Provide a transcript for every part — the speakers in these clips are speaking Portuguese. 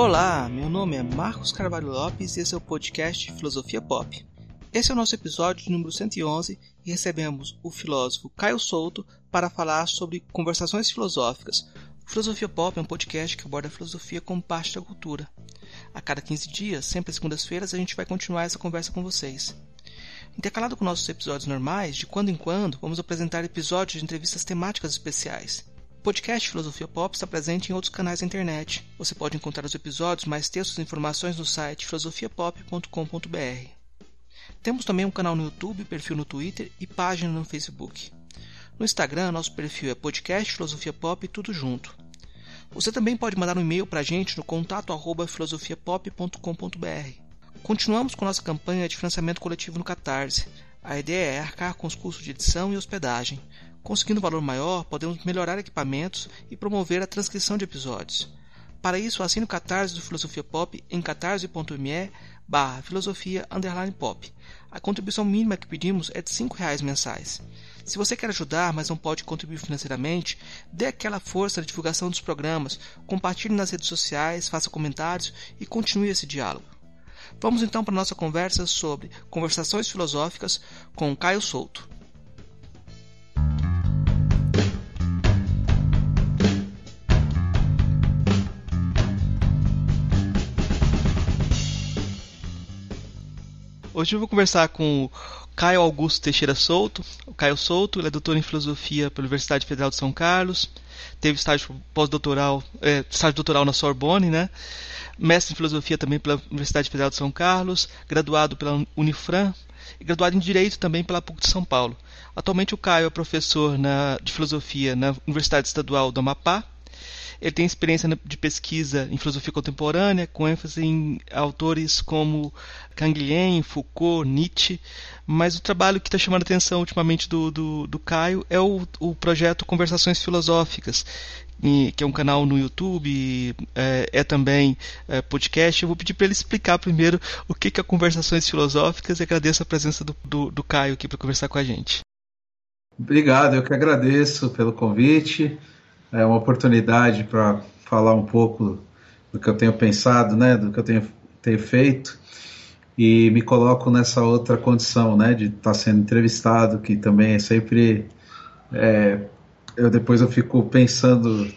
Olá, meu nome é Marcos Carvalho Lopes e esse é o podcast Filosofia Pop. Esse é o nosso episódio número 111 e recebemos o filósofo Caio Souto para falar sobre conversações filosóficas. Filosofia Pop é um podcast que aborda a filosofia como parte da cultura. A cada 15 dias, sempre às segundas-feiras, a gente vai continuar essa conversa com vocês. Intercalado com nossos episódios normais, de quando em quando, vamos apresentar episódios de entrevistas temáticas especiais. O podcast Filosofia Pop está presente em outros canais da internet. Você pode encontrar os episódios, mais textos e informações no site filosofiapop.com.br. Temos também um canal no YouTube, perfil no Twitter e página no Facebook. No Instagram, nosso perfil é podcast Filosofia Pop tudo junto. Você também pode mandar um e-mail para a gente no contato arroba filosofiapop.com.br. Continuamos com nossa campanha de financiamento coletivo no Catarse. A ideia é arcar com os custos de edição e hospedagem. Conseguindo valor maior, podemos melhorar equipamentos e promover a transcrição de episódios. Para isso, assine o Catarse do Filosofia Pop em catarse.me barra filosofia pop. A contribuição mínima que pedimos é de R$ reais mensais. Se você quer ajudar, mas não pode contribuir financeiramente, dê aquela força na divulgação dos programas, compartilhe nas redes sociais, faça comentários e continue esse diálogo. Vamos então para a nossa conversa sobre conversações filosóficas com Caio Souto. Hoje eu vou conversar com o Caio Augusto Teixeira Souto. O Caio Souto ele é doutor em filosofia pela Universidade Federal de São Carlos. Teve estágio pós-doutoral, é, estágio doutoral na Sorbonne, né? Mestre em filosofia também pela Universidade Federal de São Carlos, graduado pela Unifran e graduado em direito também pela PUC de São Paulo. Atualmente o Caio é professor na, de filosofia na Universidade Estadual do Amapá ele tem experiência de pesquisa em filosofia contemporânea, com ênfase em autores como Canguilhem, Foucault, Nietzsche, mas o trabalho que está chamando a atenção ultimamente do, do, do Caio é o, o projeto Conversações Filosóficas, que é um canal no YouTube, é, é também é, podcast. Eu vou pedir para ele explicar primeiro o que, que é Conversações Filosóficas e agradeço a presença do, do, do Caio aqui para conversar com a gente. Obrigado, eu que agradeço pelo convite é uma oportunidade para falar um pouco do que eu tenho pensado, né, do que eu tenho, tenho feito e me coloco nessa outra condição, né, de estar tá sendo entrevistado, que também é sempre é, eu depois eu fico pensando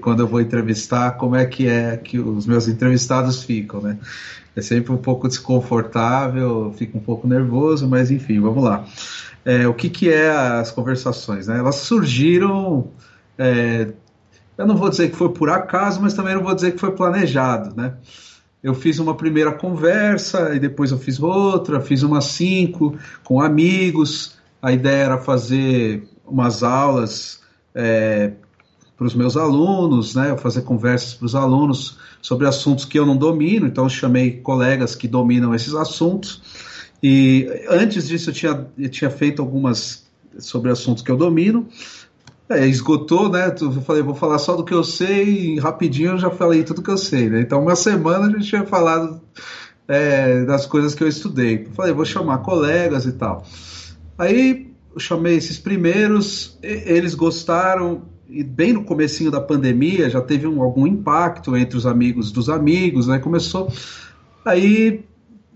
quando eu vou entrevistar como é que é que os meus entrevistados ficam, né? É sempre um pouco desconfortável, fico um pouco nervoso, mas enfim, vamos lá. É, o que que é as conversações? Né? Elas surgiram é, eu não vou dizer que foi por acaso, mas também não vou dizer que foi planejado, né? Eu fiz uma primeira conversa e depois eu fiz outra, fiz umas cinco com amigos. A ideia era fazer umas aulas é, para os meus alunos, né? Fazer conversas para os alunos sobre assuntos que eu não domino. Então chamei colegas que dominam esses assuntos. E antes disso eu tinha, eu tinha feito algumas sobre assuntos que eu domino. É, esgotou, né? Eu falei, vou falar só do que eu sei, e rapidinho eu já falei tudo que eu sei, né? Então, uma semana a gente tinha falado é, das coisas que eu estudei. Eu falei, vou chamar colegas e tal. Aí eu chamei esses primeiros, eles gostaram, e bem no comecinho da pandemia já teve um, algum impacto entre os amigos dos amigos, né? Começou. Aí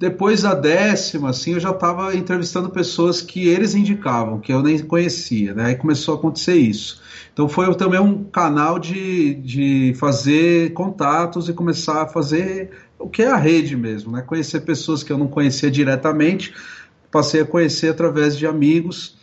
depois da décima, assim, eu já estava entrevistando pessoas que eles indicavam, que eu nem conhecia, né? Aí começou a acontecer isso. Então foi também um canal de, de fazer contatos e começar a fazer o que é a rede mesmo, né? Conhecer pessoas que eu não conhecia diretamente, passei a conhecer através de amigos.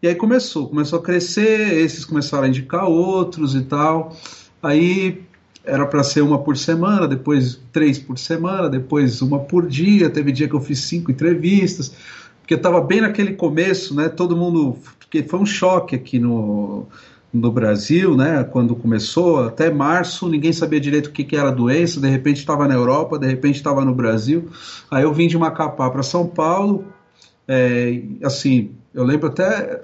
E aí começou, começou a crescer, esses começaram a indicar outros e tal. Aí era para ser uma por semana, depois três por semana, depois uma por dia. Teve dia que eu fiz cinco entrevistas, porque estava bem naquele começo, né? Todo mundo, porque foi um choque aqui no, no Brasil, né? Quando começou, até março, ninguém sabia direito o que, que era a doença. De repente estava na Europa, de repente estava no Brasil. Aí eu vim de Macapá para São Paulo. É, assim, eu lembro até,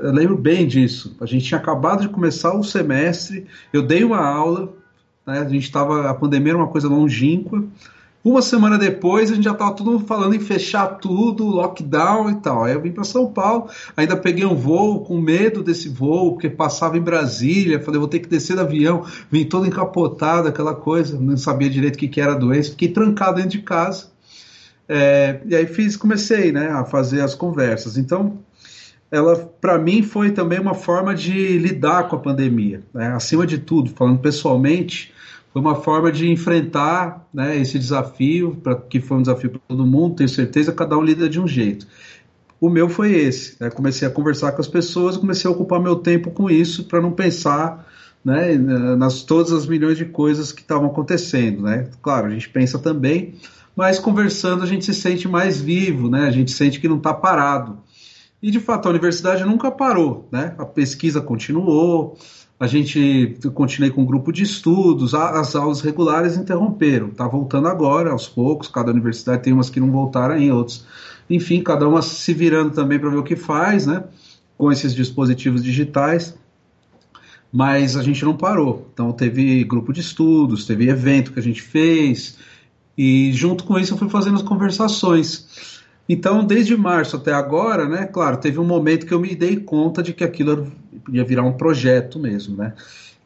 eu lembro bem disso. A gente tinha acabado de começar o semestre. Eu dei uma aula né? A gente estava, a pandemia era uma coisa longínqua. Uma semana depois, a gente já estava mundo falando em fechar tudo, lockdown e tal. Aí eu vim para São Paulo, ainda peguei um voo com medo desse voo, porque passava em Brasília. Falei, vou ter que descer do avião. Vim todo encapotado, aquela coisa, não sabia direito o que, que era a doença. Fiquei trancado dentro de casa. É, e aí fiz, comecei né, a fazer as conversas. Então, ela para mim foi também uma forma de lidar com a pandemia. Né? Acima de tudo, falando pessoalmente, foi uma forma de enfrentar né, esse desafio, pra, que foi um desafio para todo mundo, tenho certeza, cada um lida de um jeito. O meu foi esse. Né? Comecei a conversar com as pessoas, comecei a ocupar meu tempo com isso para não pensar né, nas todas as milhões de coisas que estavam acontecendo. Né? Claro, a gente pensa também, mas conversando a gente se sente mais vivo, né? a gente sente que não está parado. E de fato a universidade nunca parou, né? a pesquisa continuou, a gente continuei com um grupo de estudos, as aulas regulares interromperam, está voltando agora, aos poucos, cada universidade tem umas que não voltaram em outros. Enfim, cada uma se virando também para ver o que faz, né? Com esses dispositivos digitais. Mas a gente não parou. Então teve grupo de estudos, teve evento que a gente fez, e junto com isso eu fui fazendo as conversações. Então, desde março até agora, né, claro, teve um momento que eu me dei conta de que aquilo ia virar um projeto mesmo, né?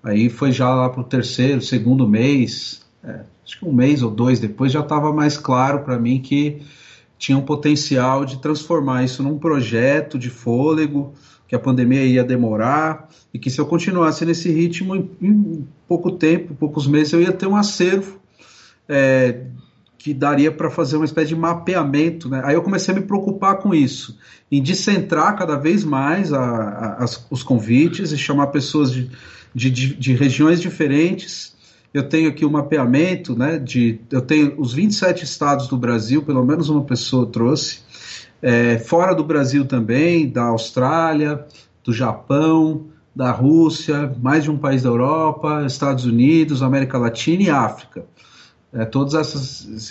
Aí foi já lá para o terceiro, segundo mês, é, acho que um mês ou dois depois já estava mais claro para mim que tinha um potencial de transformar isso num projeto de fôlego, que a pandemia ia demorar e que se eu continuasse nesse ritmo, em, em pouco tempo, poucos meses, eu ia ter um acervo é, que daria para fazer uma espécie de mapeamento. Né? Aí eu comecei a me preocupar com isso, em descentrar cada vez mais a, a, as, os convites e chamar pessoas de, de, de, de, regiões diferentes. Eu tenho aqui um mapeamento, né, de, eu tenho os 27 estados do Brasil, pelo menos uma pessoa trouxe, é, fora do Brasil também, da Austrália, do Japão, da Rússia, mais de um país da Europa, Estados Unidos, América Latina e África. É, todas essas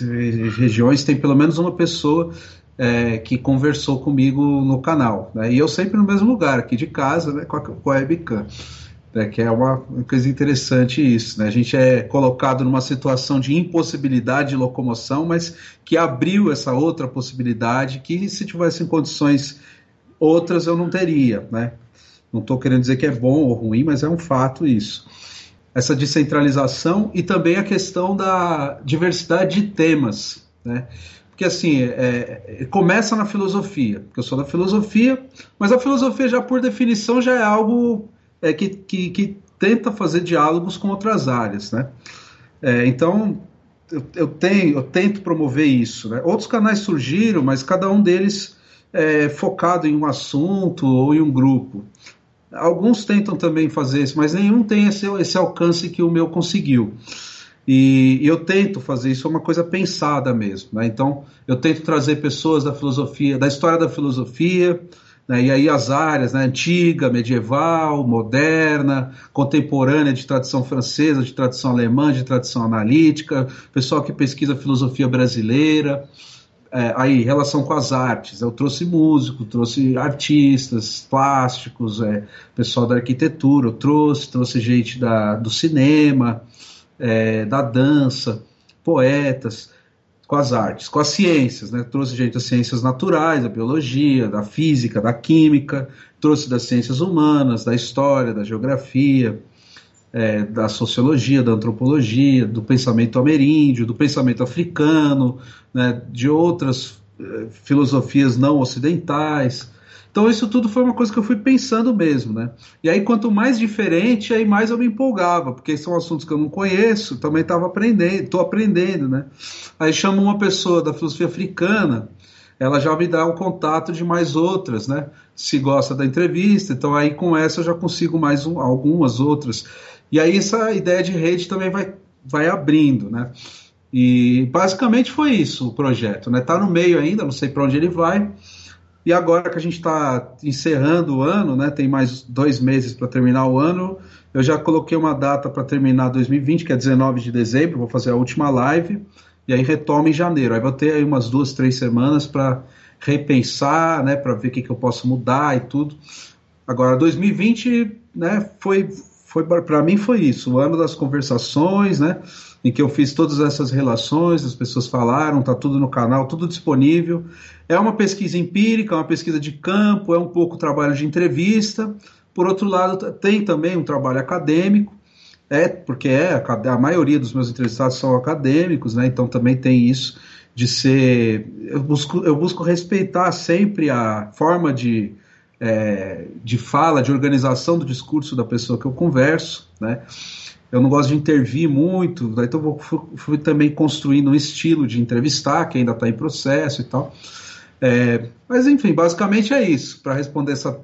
regiões tem pelo menos uma pessoa é, que conversou comigo no canal. Né? E eu sempre no mesmo lugar, aqui de casa, né, com, a, com a webcam. Né, que é uma, coisa interessante isso. Né? A gente é colocado numa situação de impossibilidade de locomoção, mas que abriu essa outra possibilidade que se tivesse em condições outras eu não teria. Né? Não estou querendo dizer que é bom ou ruim, mas é um fato isso essa descentralização e também a questão da diversidade de temas, né? Porque assim, é, é, começa na filosofia, porque eu sou da filosofia, mas a filosofia já por definição já é algo é, que, que, que, tenta fazer diálogos com outras áreas, né? É, então eu, eu, tenho, eu tento promover isso, né? Outros canais surgiram, mas cada um deles é focado em um assunto ou em um grupo. Alguns tentam também fazer isso, mas nenhum tem esse, esse alcance que o meu conseguiu. E, eu tento fazer isso, é uma coisa pensada mesmo. Né? Então, eu tento trazer pessoas da filosofia, da história da filosofia, né? e aí as áreas, né? antiga, medieval, moderna, contemporânea, de tradição francesa, de tradição alemã, de tradição analítica, pessoal que pesquisa filosofia brasileira é, aí relação com as artes. Eu trouxe músico, trouxe artistas, plásticos, é, pessoal da arquitetura, eu trouxe, trouxe gente da, do cinema, é, da dança, poetas, com as artes, com as ciências, né? Trouxe gente das ciências naturais, da biologia, da física, da química, trouxe das ciências humanas, da história, da geografia, é, da sociologia, da antropologia, do pensamento ameríndio, do pensamento africano, né, de outras é, filosofias não ocidentais. Então isso tudo foi uma coisa que eu fui pensando mesmo, né? E aí quanto mais diferente, aí mais eu me empolgava, porque são assuntos que eu não conheço, também estava aprendendo, estou aprendendo, né? Aí chamo uma pessoa da filosofia africana, ela já me dá um contato de mais outras, né? Se gosta da entrevista, então aí com essa eu já consigo mais um, algumas outras. E aí essa ideia de rede também vai, vai abrindo, né? E basicamente foi isso o projeto, né? Tá no meio ainda, não sei para onde ele vai. E agora que a gente está encerrando o ano, né? Tem mais dois meses para terminar o ano. Eu já coloquei uma data para terminar 2020, que é 19 de dezembro. Vou fazer a última live e aí retomo em janeiro. Aí vou ter aí umas duas, três semanas para repensar, né? Para ver o que, que eu posso mudar e tudo. Agora 2020, né? Foi foi para mim foi isso, o ano das conversações, né? em que eu fiz todas essas relações, as pessoas falaram, está tudo no canal, tudo disponível. É uma pesquisa empírica, uma pesquisa de campo, é um pouco trabalho de entrevista. Por outro lado, tem também um trabalho acadêmico, é porque é a, a maioria dos meus entrevistados são acadêmicos, né? Então também tem isso de ser. Eu busco, eu busco respeitar sempre a forma de, é, de fala, de organização do discurso da pessoa que eu converso, né? Eu não gosto de intervir muito, né? então vou, fui, fui, também construindo um estilo de entrevistar, que ainda está em processo e tal. É, mas enfim, basicamente é isso, para responder essa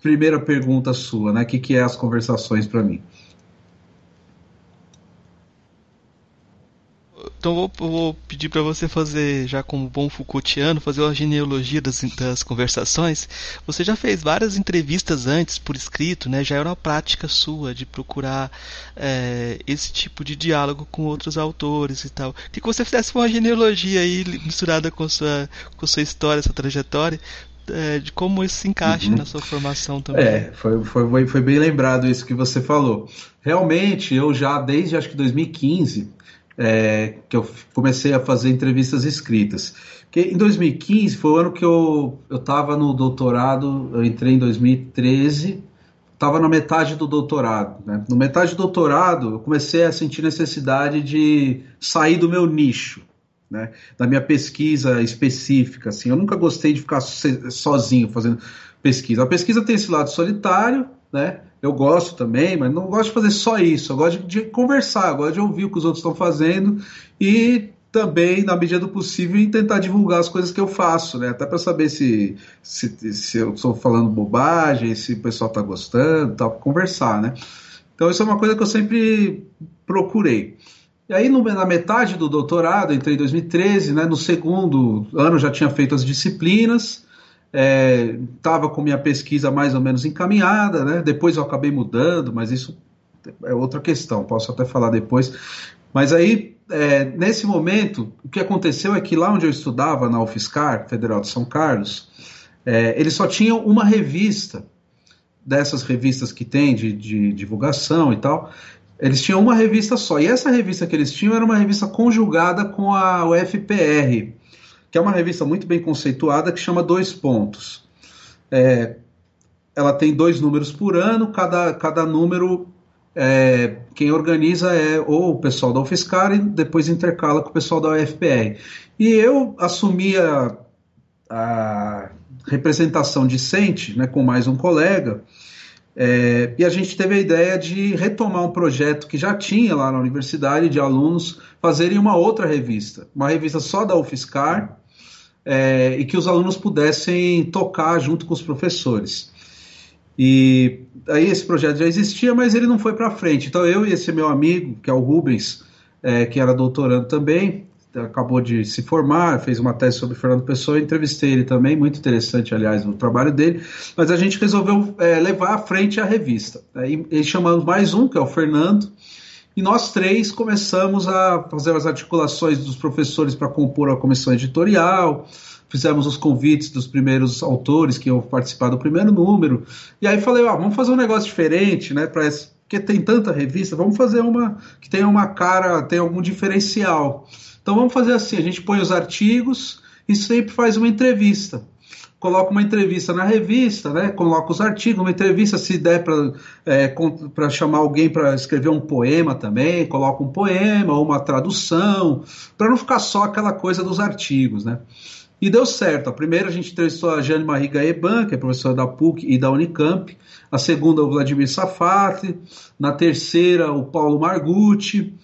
primeira pergunta sua, né? O que, que é as conversações para mim? Então vou, vou pedir para você fazer, já como bom Foucaultiano, fazer uma genealogia das, das, conversações. Você já fez várias entrevistas antes por escrito, né? Já era uma prática sua de procurar é, esse tipo de diálogo com outros autores e tal. Queria que você fizesse uma genealogia aí misturada com sua com sua história, sua trajetória, é, de como isso se encaixa uhum. na sua formação também. É, foi, foi, foi bem lembrado isso que você falou. Realmente, eu já desde acho que 2015 é, que eu comecei a fazer entrevistas escritas. Que em 2015 foi o ano que eu estava no doutorado, eu entrei em 2013, estava na metade do doutorado. Né? No metade do doutorado, eu comecei a sentir necessidade de sair do meu nicho. Né, da minha pesquisa específica, assim, eu nunca gostei de ficar sozinho fazendo pesquisa. A pesquisa tem esse lado solitário, né? Eu gosto também, mas não gosto de fazer só isso. Eu gosto de, de conversar, eu gosto de ouvir o que os outros estão fazendo e também, na medida do possível, tentar divulgar as coisas que eu faço, né? Até para saber se, se, se eu estou falando bobagem, se o pessoal está gostando, tal, conversar, né? Então, isso é uma coisa que eu sempre procurei. E aí, no, na metade do doutorado, entrei em 2013, né? No segundo ano já tinha feito as disciplinas, estava é, com minha pesquisa mais ou menos encaminhada, né? Depois eu acabei mudando, mas isso é outra questão, posso até falar depois. Mas aí, é, nesse momento, o que aconteceu é que lá onde eu estudava, na UFSCar, Federal de São Carlos, é, eles só tinham uma revista, dessas revistas que tem de, de divulgação e tal, eles tinham uma revista só. E essa revista que eles tinham era uma revista conjugada com a UFPR, que é uma revista muito bem conceituada que chama Dois Pontos. É, ela tem dois números por ano, cada, cada número é, quem organiza é ou o pessoal da UFSCar e depois intercala com o pessoal da UFPR. E eu assumi a, a representação discente né, com mais um colega, é, e a gente teve a ideia de retomar um projeto que já tinha lá na universidade de alunos fazerem uma outra revista, uma revista só da UFSCar, é, e que os alunos pudessem tocar junto com os professores. E aí esse projeto já existia, mas ele não foi para frente. Então eu e esse meu amigo, que é o Rubens, é, que era doutorando também, acabou de se formar, fez uma tese sobre Fernando Pessoa, entrevistei ele também, muito interessante, aliás, o trabalho dele, mas a gente resolveu é, levar à frente a revista. Aí, e chamamos mais um, que é o Fernando, e nós três começamos a fazer as articulações dos professores para compor a comissão editorial, fizemos os convites dos primeiros autores que iam participar do primeiro número, e aí falei, ó, vamos fazer um negócio diferente, né, para porque tem tanta revista, vamos fazer uma que tenha uma cara, tenha algum diferencial. Então vamos fazer assim: a gente põe os artigos e sempre faz uma entrevista. Coloca uma entrevista na revista, né? coloca os artigos, uma entrevista, se der para é, chamar alguém para escrever um poema também, coloca um poema ou uma tradução, para não ficar só aquela coisa dos artigos. Né? E deu certo. A primeira a gente entrevistou a Jane Marie Gaeban, que é professora da PUC e da Unicamp. A segunda, o Vladimir Safati. Na terceira, o Paulo Margutti.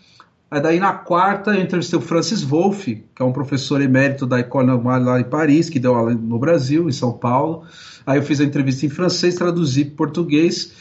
Aí daí na quarta eu entrevistei o Francis Wolff, que é um professor emérito da École Normale lá em Paris, que deu aula no Brasil, em São Paulo. Aí eu fiz a entrevista em francês, traduzi para português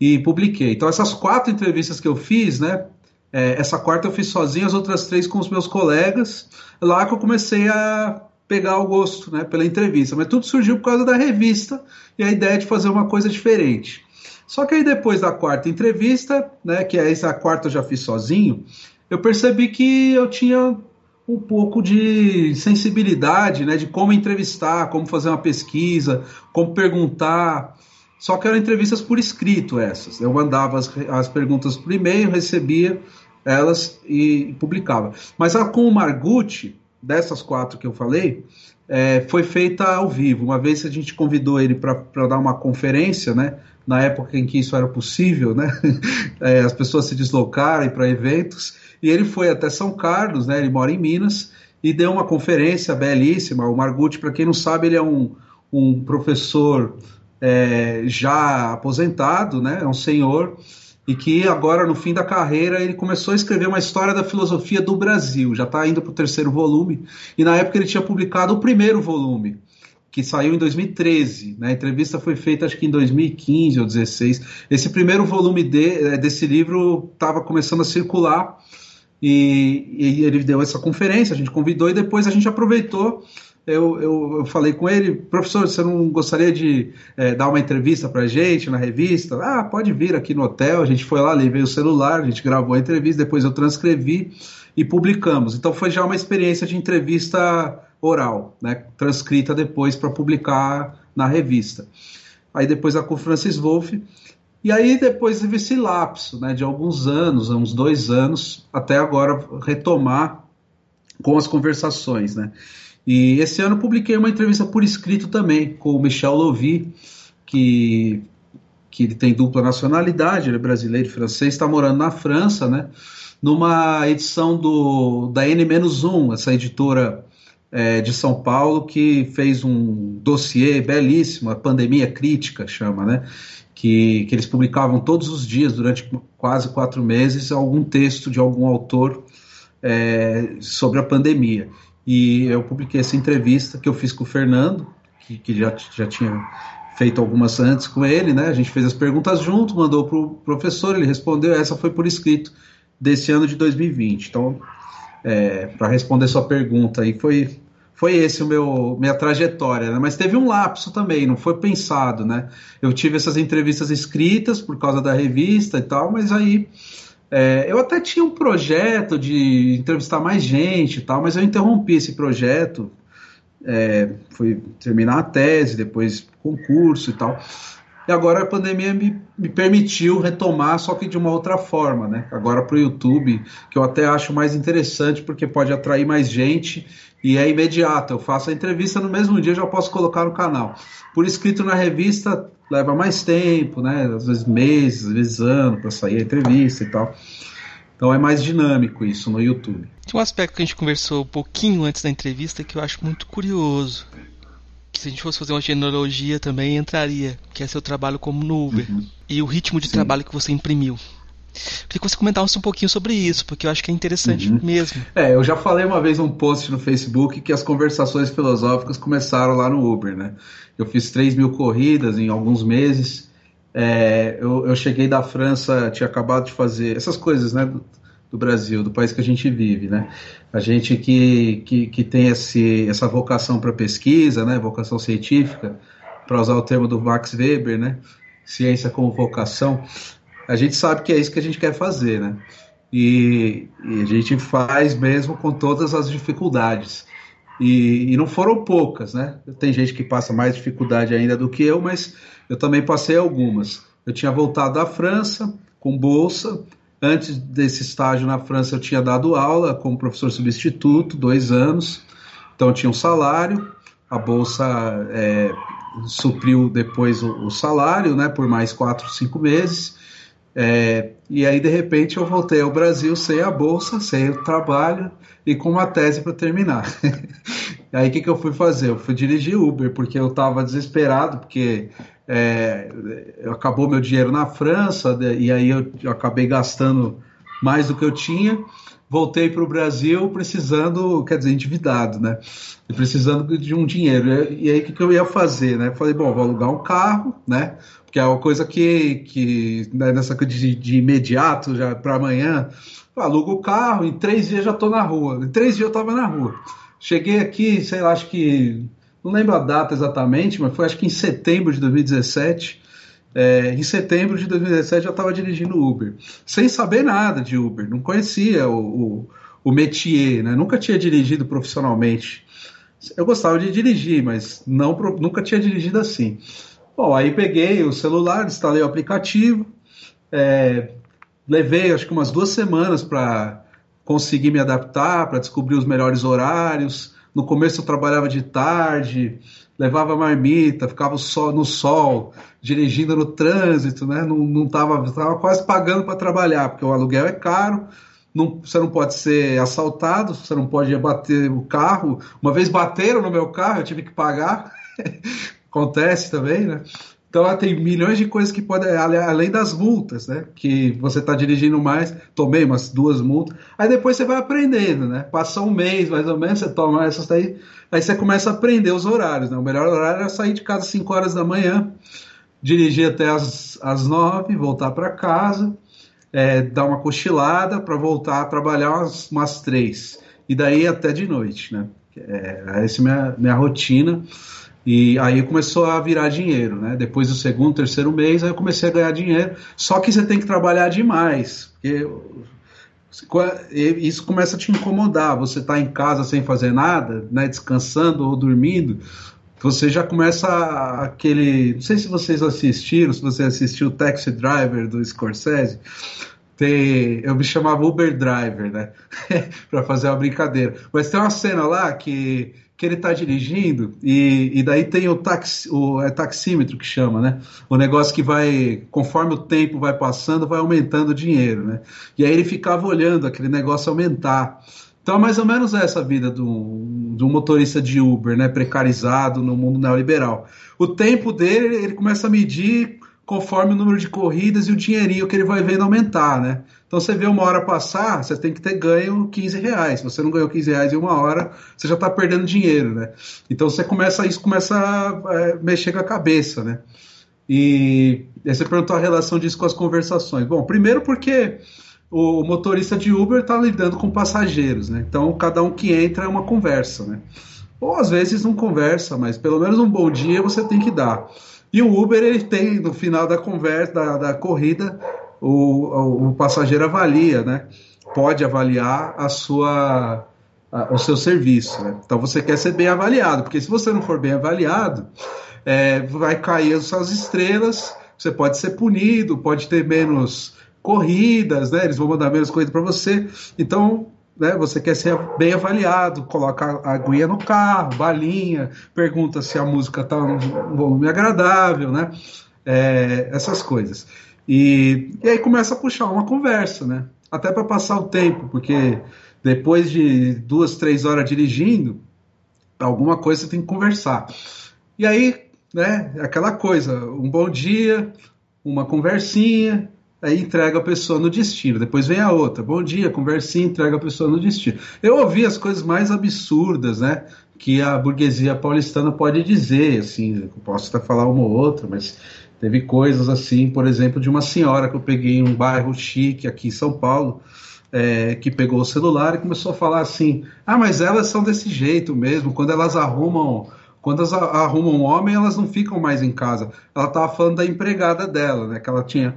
e publiquei. Então essas quatro entrevistas que eu fiz, né? É, essa quarta eu fiz sozinho, as outras três com os meus colegas. Lá que eu comecei a pegar o gosto, né? Pela entrevista. Mas tudo surgiu por causa da revista e a ideia de fazer uma coisa diferente. Só que aí depois da quarta entrevista, né? Que é essa quarta eu já fiz sozinho eu percebi que eu tinha um pouco de sensibilidade, né, de como entrevistar, como fazer uma pesquisa, como perguntar. Só que eram entrevistas por escrito essas. Eu mandava as, as perguntas por e-mail, recebia elas e, e publicava. Mas a, com o Margutti, dessas quatro que eu falei, é, foi feita ao vivo. Uma vez a gente convidou ele para dar uma conferência, né? Na época em que isso era possível, né? É, as pessoas se deslocarem para eventos. E ele foi até São Carlos, né? Ele mora em Minas e deu uma conferência belíssima. O Margutti, para quem não sabe, ele é um, um professor é, já aposentado, né? É um senhor e que agora no fim da carreira ele começou a escrever uma história da filosofia do Brasil. Já está indo para o terceiro volume e na época ele tinha publicado o primeiro volume que saiu em 2013. Né? A entrevista foi feita acho que em 2015 ou 2016. Esse primeiro volume de, é, desse livro estava começando a circular e, e, ele deu essa conferência, a gente convidou e depois a gente aproveitou eu, eu, eu, falei com ele, professor, você não gostaria de é, dar uma entrevista para gente na revista? Ah, pode vir aqui no hotel. A gente foi lá, levei o celular, a gente gravou a entrevista, depois eu transcrevi e publicamos. Então foi já uma experiência de entrevista oral, né, transcrita depois para publicar na revista. Aí depois a com Francis Wolff, e aí depois teve esse lapso né, de alguns anos, uns dois anos, até agora retomar com as conversações, né? E esse ano publiquei uma entrevista por escrito também com o Michel Lovy, que, que ele tem dupla nacionalidade, ele é brasileiro e francês, está morando na França, né? Numa edição do, da N-1, essa editora é, de São Paulo, que fez um dossiê belíssimo, a Pandemia Crítica chama, né? Que, que eles publicavam todos os dias, durante quase quatro meses, algum texto de algum autor é, sobre a pandemia. E eu publiquei essa entrevista que eu fiz com o Fernando, que, que já, já tinha feito algumas antes com ele, né? A gente fez as perguntas junto, mandou para o professor, ele respondeu, essa foi por escrito desse ano de 2020. Então, é, para responder sua pergunta aí, foi, foi esse o meu minha trajetória, né? Mas teve um lapso também, não foi pensado, né? Eu tive essas entrevistas escritas por causa da revista e tal, mas aí é, eu até tinha um projeto de entrevistar mais gente e tal, mas eu interrompi esse projeto. É, fui terminar a tese, depois concurso e tal. E agora a pandemia me, me permitiu retomar, só que de uma outra forma, né? Agora para o YouTube, que eu até acho mais interessante, porque pode atrair mais gente e é imediato. Eu faço a entrevista no mesmo dia, já posso colocar no canal. Por escrito na revista, leva mais tempo, né? Às vezes meses, às vezes anos para sair a entrevista e tal. Então é mais dinâmico isso no YouTube. Tem um aspecto que a gente conversou um pouquinho antes da entrevista que eu acho muito curioso. Que se a gente fosse fazer uma genealogia também entraria, que é seu trabalho como no Uber. Uhum. E o ritmo de Sim. trabalho que você imprimiu. Queria que você comentasse um pouquinho sobre isso, porque eu acho que é interessante uhum. mesmo. É, eu já falei uma vez um post no Facebook que as conversações filosóficas começaram lá no Uber, né? Eu fiz 3 mil corridas em alguns meses. É, eu, eu, cheguei da França, tinha acabado de fazer essas coisas, né? Do, Brasil, do país que a gente vive, né? A gente que, que, que tem esse, essa vocação para pesquisa, né? Vocação científica, para usar o termo do Max Weber, né? Ciência como vocação. A gente sabe que é isso que a gente quer fazer, né? E, e a gente faz mesmo com todas as dificuldades. E, e, não foram poucas, né? Tem gente que passa mais dificuldade ainda do que eu, mas eu também passei algumas. Eu tinha voltado da França com bolsa. Antes desse estágio na França, eu tinha dado aula como professor substituto, dois anos. Então, tinha um salário. A bolsa é, supriu depois o, o, salário, né? Por mais quatro, cinco meses. É, e aí, de repente, eu voltei ao Brasil sem a bolsa, sem o trabalho e com uma tese para terminar. aí o que, que eu fui fazer? Eu fui dirigir Uber, porque eu estava desesperado, porque é, acabou meu dinheiro na França, e aí eu, eu acabei gastando mais do que eu tinha. Voltei para o Brasil precisando, quer dizer, endividado, né? E precisando de um dinheiro. E aí o que, que eu ia fazer, né? Falei, bom, vou alugar um carro, né? Porque é uma coisa que, que né, nessa coisa de, de imediato, já para amanhã, alugo o carro, em três dias já estou na rua. Em três dias eu estava na rua. Cheguei aqui, sei lá, acho que. Não lembro a data exatamente, mas foi acho que em setembro de 2017. É, em setembro de 2017 já estava dirigindo Uber, sem saber nada de Uber, não conhecia o, o, o métier, né? nunca tinha dirigido profissionalmente. Eu gostava de dirigir, mas não, nunca tinha dirigido assim. Bom, aí peguei o celular, instalei o aplicativo, é, levei acho que umas duas semanas para conseguir me adaptar, para descobrir os melhores horários. No começo eu trabalhava de tarde, levava marmita, ficava no sol, dirigindo no trânsito, né? Não, não tava, tava quase pagando para trabalhar, porque o aluguel é caro, não, você não pode ser assaltado, você não pode bater o carro. Uma vez bateram no meu carro, eu tive que pagar. Acontece também, né? Então tem milhões de coisas que podem, além das multas, né? Que você está dirigindo mais, tomei umas duas multas, aí depois você vai aprendendo, né? Passa um mês mais ou menos, você toma essas daí, aí você começa a aprender os horários, né? O melhor horário é sair de casa às 5 horas da manhã, dirigir até as, as 9, voltar para casa, é, dar uma cochilada para voltar a trabalhar umas, umas 3, e daí até de noite, né? É, essa é a minha, minha rotina. E aí começou a virar dinheiro, né? Depois do segundo, terceiro mês, aí eu comecei a ganhar dinheiro. Só que você tem que trabalhar demais, porque isso começa a te incomodar. Você está em casa sem fazer nada, né? Descansando ou dormindo, você já começa aquele. Não sei se vocês assistiram, se você assistiu o Taxi Driver do Scorsese. Tem, eu me chamava Uber Driver, né? para fazer uma brincadeira. Mas tem uma cena lá que que ele está dirigindo e, e, daí tem o, taxi, o é taxímetro que chama, né? O negócio que vai, conforme o tempo vai passando, vai aumentando o dinheiro, né? E aí ele ficava olhando aquele negócio aumentar. Então, é mais ou menos essa vida do, do motorista de Uber, né? Precarizado no mundo neoliberal. O tempo dele, ele começa a medir conforme o número de corridas e o dinheirinho que ele vai vendo aumentar, né? Então você vê uma hora passar, você tem que ter ganho 15 reais. Se você não ganhou 15 reais em uma hora, você já está perdendo dinheiro, né? Então você começa, isso começa a é, mexer com a cabeça, né? E aí você perguntou a relação disso com as conversações. Bom, primeiro porque o motorista de Uber está lidando com passageiros, né? Então cada um que entra é uma conversa, né? Ou às vezes não conversa, mas pelo menos um bom dia você tem que dar. E o Uber, ele tem, no final da conversa, da, da corrida, o, o, passageiro avalia, né? Pode avaliar a sua, a, o seu serviço, né? Então você quer ser bem avaliado, porque se você não for bem avaliado, é, vai cair as suas estrelas, você pode ser punido, pode ter menos corridas, né? Eles vão mandar menos corrida para você. Então, né, você quer ser bem avaliado, coloca a aguinha no carro, balinha, pergunta se a música está num volume agradável, né? É, essas coisas. E, e aí começa a puxar uma conversa, né? Até para passar o tempo, porque depois de duas, três horas dirigindo, alguma coisa você tem que conversar. E aí, né, aquela coisa, um bom dia, uma conversinha, aí entrega a pessoa no destino. Depois vem a outra, bom dia, conversinha, entrega a pessoa no destino. Eu ouvi as coisas mais absurdas, né? Que a burguesia paulistana pode dizer, assim, posso até falar uma ou outra, mas teve coisas assim, por exemplo, de uma senhora que eu peguei em um bairro chique aqui em São Paulo, é, que pegou o celular e começou a falar assim: ah, mas elas são desse jeito mesmo, quando elas arrumam. Quando elas arrumam um homem, elas não ficam mais em casa. Ela estava falando da empregada dela, né? Que ela tinha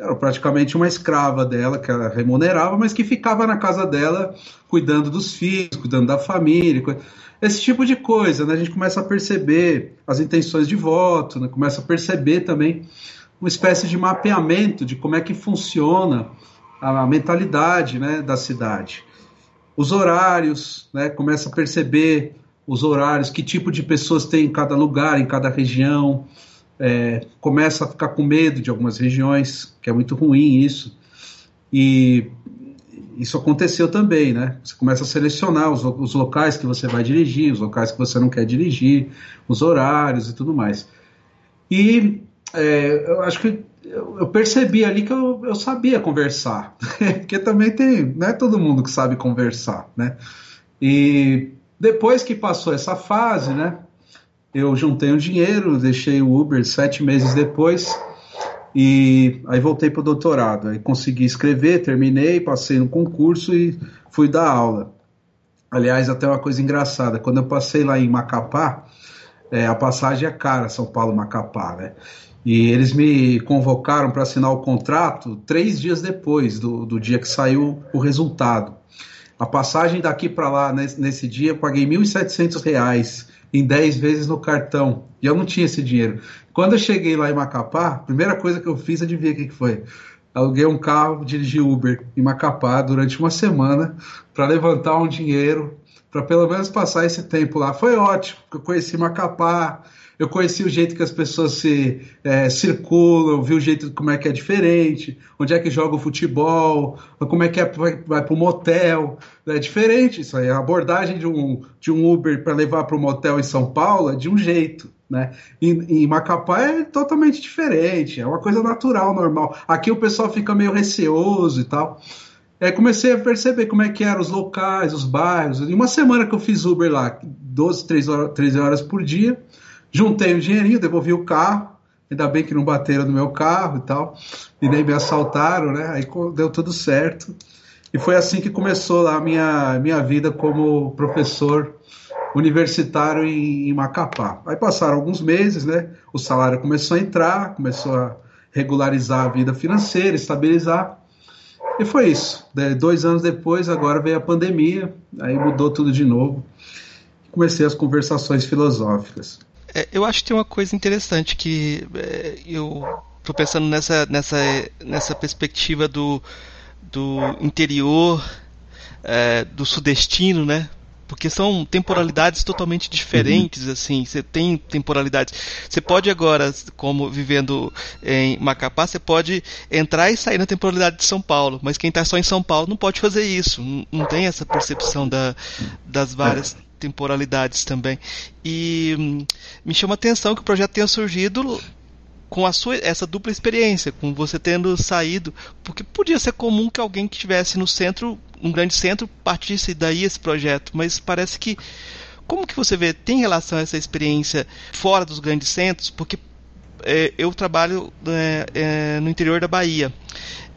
era praticamente uma escrava dela, que ela remunerava, mas que ficava na casa dela cuidando dos filhos, cuidando da família, esse tipo de coisa. Né? A gente começa a perceber as intenções de voto, né? começa a perceber também uma espécie de mapeamento de como é que funciona a mentalidade né, da cidade. Os horários, né, começa a perceber os horários, que tipo de pessoas tem em cada lugar, em cada região, é, começa a ficar com medo de algumas regiões, que é muito ruim isso. E isso aconteceu também, né? Você começa a selecionar os, os, locais que você vai dirigir, os locais que você não quer dirigir, os horários e tudo mais. E é, eu acho que eu, percebi ali que eu, eu sabia conversar, porque também tem, não é todo mundo que sabe conversar, né? E depois que passou essa fase, né? eu juntei um dinheiro, deixei o Uber sete meses depois e aí voltei para o doutorado. Aí consegui escrever, terminei, passei no concurso e fui dar aula. Aliás, até uma coisa engraçada, quando eu passei lá em Macapá, é, a passagem é cara, São Paulo-Macapá, né? E eles me convocaram para assinar o contrato três dias depois do, do dia que saiu o resultado. A passagem daqui para lá, nesse, nesse dia, eu paguei R$ 1.700 em 10 vezes no cartão. E eu não tinha esse dinheiro. Quando eu cheguei lá em Macapá, a primeira coisa que eu fiz, adivinha o que, que foi? aluguei um carro, dirigi Uber em Macapá durante uma semana para levantar um dinheiro para pelo menos passar esse tempo lá. Foi ótimo, porque eu conheci Macapá, eu conheci o jeito que as pessoas se é, circulam, vi o jeito como é que é diferente, onde é que joga o futebol, como é que é, vai, vai para o motel. É diferente isso aí. A abordagem de um, de um Uber para levar para o motel em São Paulo é de um jeito. Né? Em, em, Macapá é totalmente diferente, é uma coisa natural, normal. Aqui o pessoal fica meio receoso e tal. Aí comecei a perceber como é que eram os locais, os bairros. Em uma semana que eu fiz Uber lá, 12, 13 horas, 13 horas por dia, Juntei o dinheirinho, devolvi o carro, ainda bem que não bateram no meu carro e tal, e nem me assaltaram, né? Aí deu tudo certo. E foi assim que começou a minha, minha vida como professor universitário em, em Macapá. Aí passaram alguns meses, né? O salário começou a entrar, começou a regularizar a vida financeira, estabilizar. E foi isso. Dois anos depois, agora veio a pandemia, aí mudou tudo de novo. Comecei as conversações filosóficas. É, eu acho que tem uma coisa interessante que é, eu estou pensando nessa, nessa, nessa perspectiva do, do interior, é, do sudestino, né? Porque são temporalidades totalmente diferentes, uhum. assim. Você tem temporalidades. Você pode agora, como vivendo em Macapá, você pode entrar e sair na temporalidade de São Paulo. Mas quem está só em São Paulo não pode fazer isso. Não, não tem essa percepção da, das várias temporalidades também. E hum, me chama a atenção que o projeto tenha surgido com a sua essa dupla experiência, com você tendo saído, porque podia ser comum que alguém que estivesse no centro, um grande centro, partisse daí esse projeto, mas parece que como que você vê tem relação a essa experiência fora dos grandes centros, porque é, eu trabalho é, é, no interior da Bahia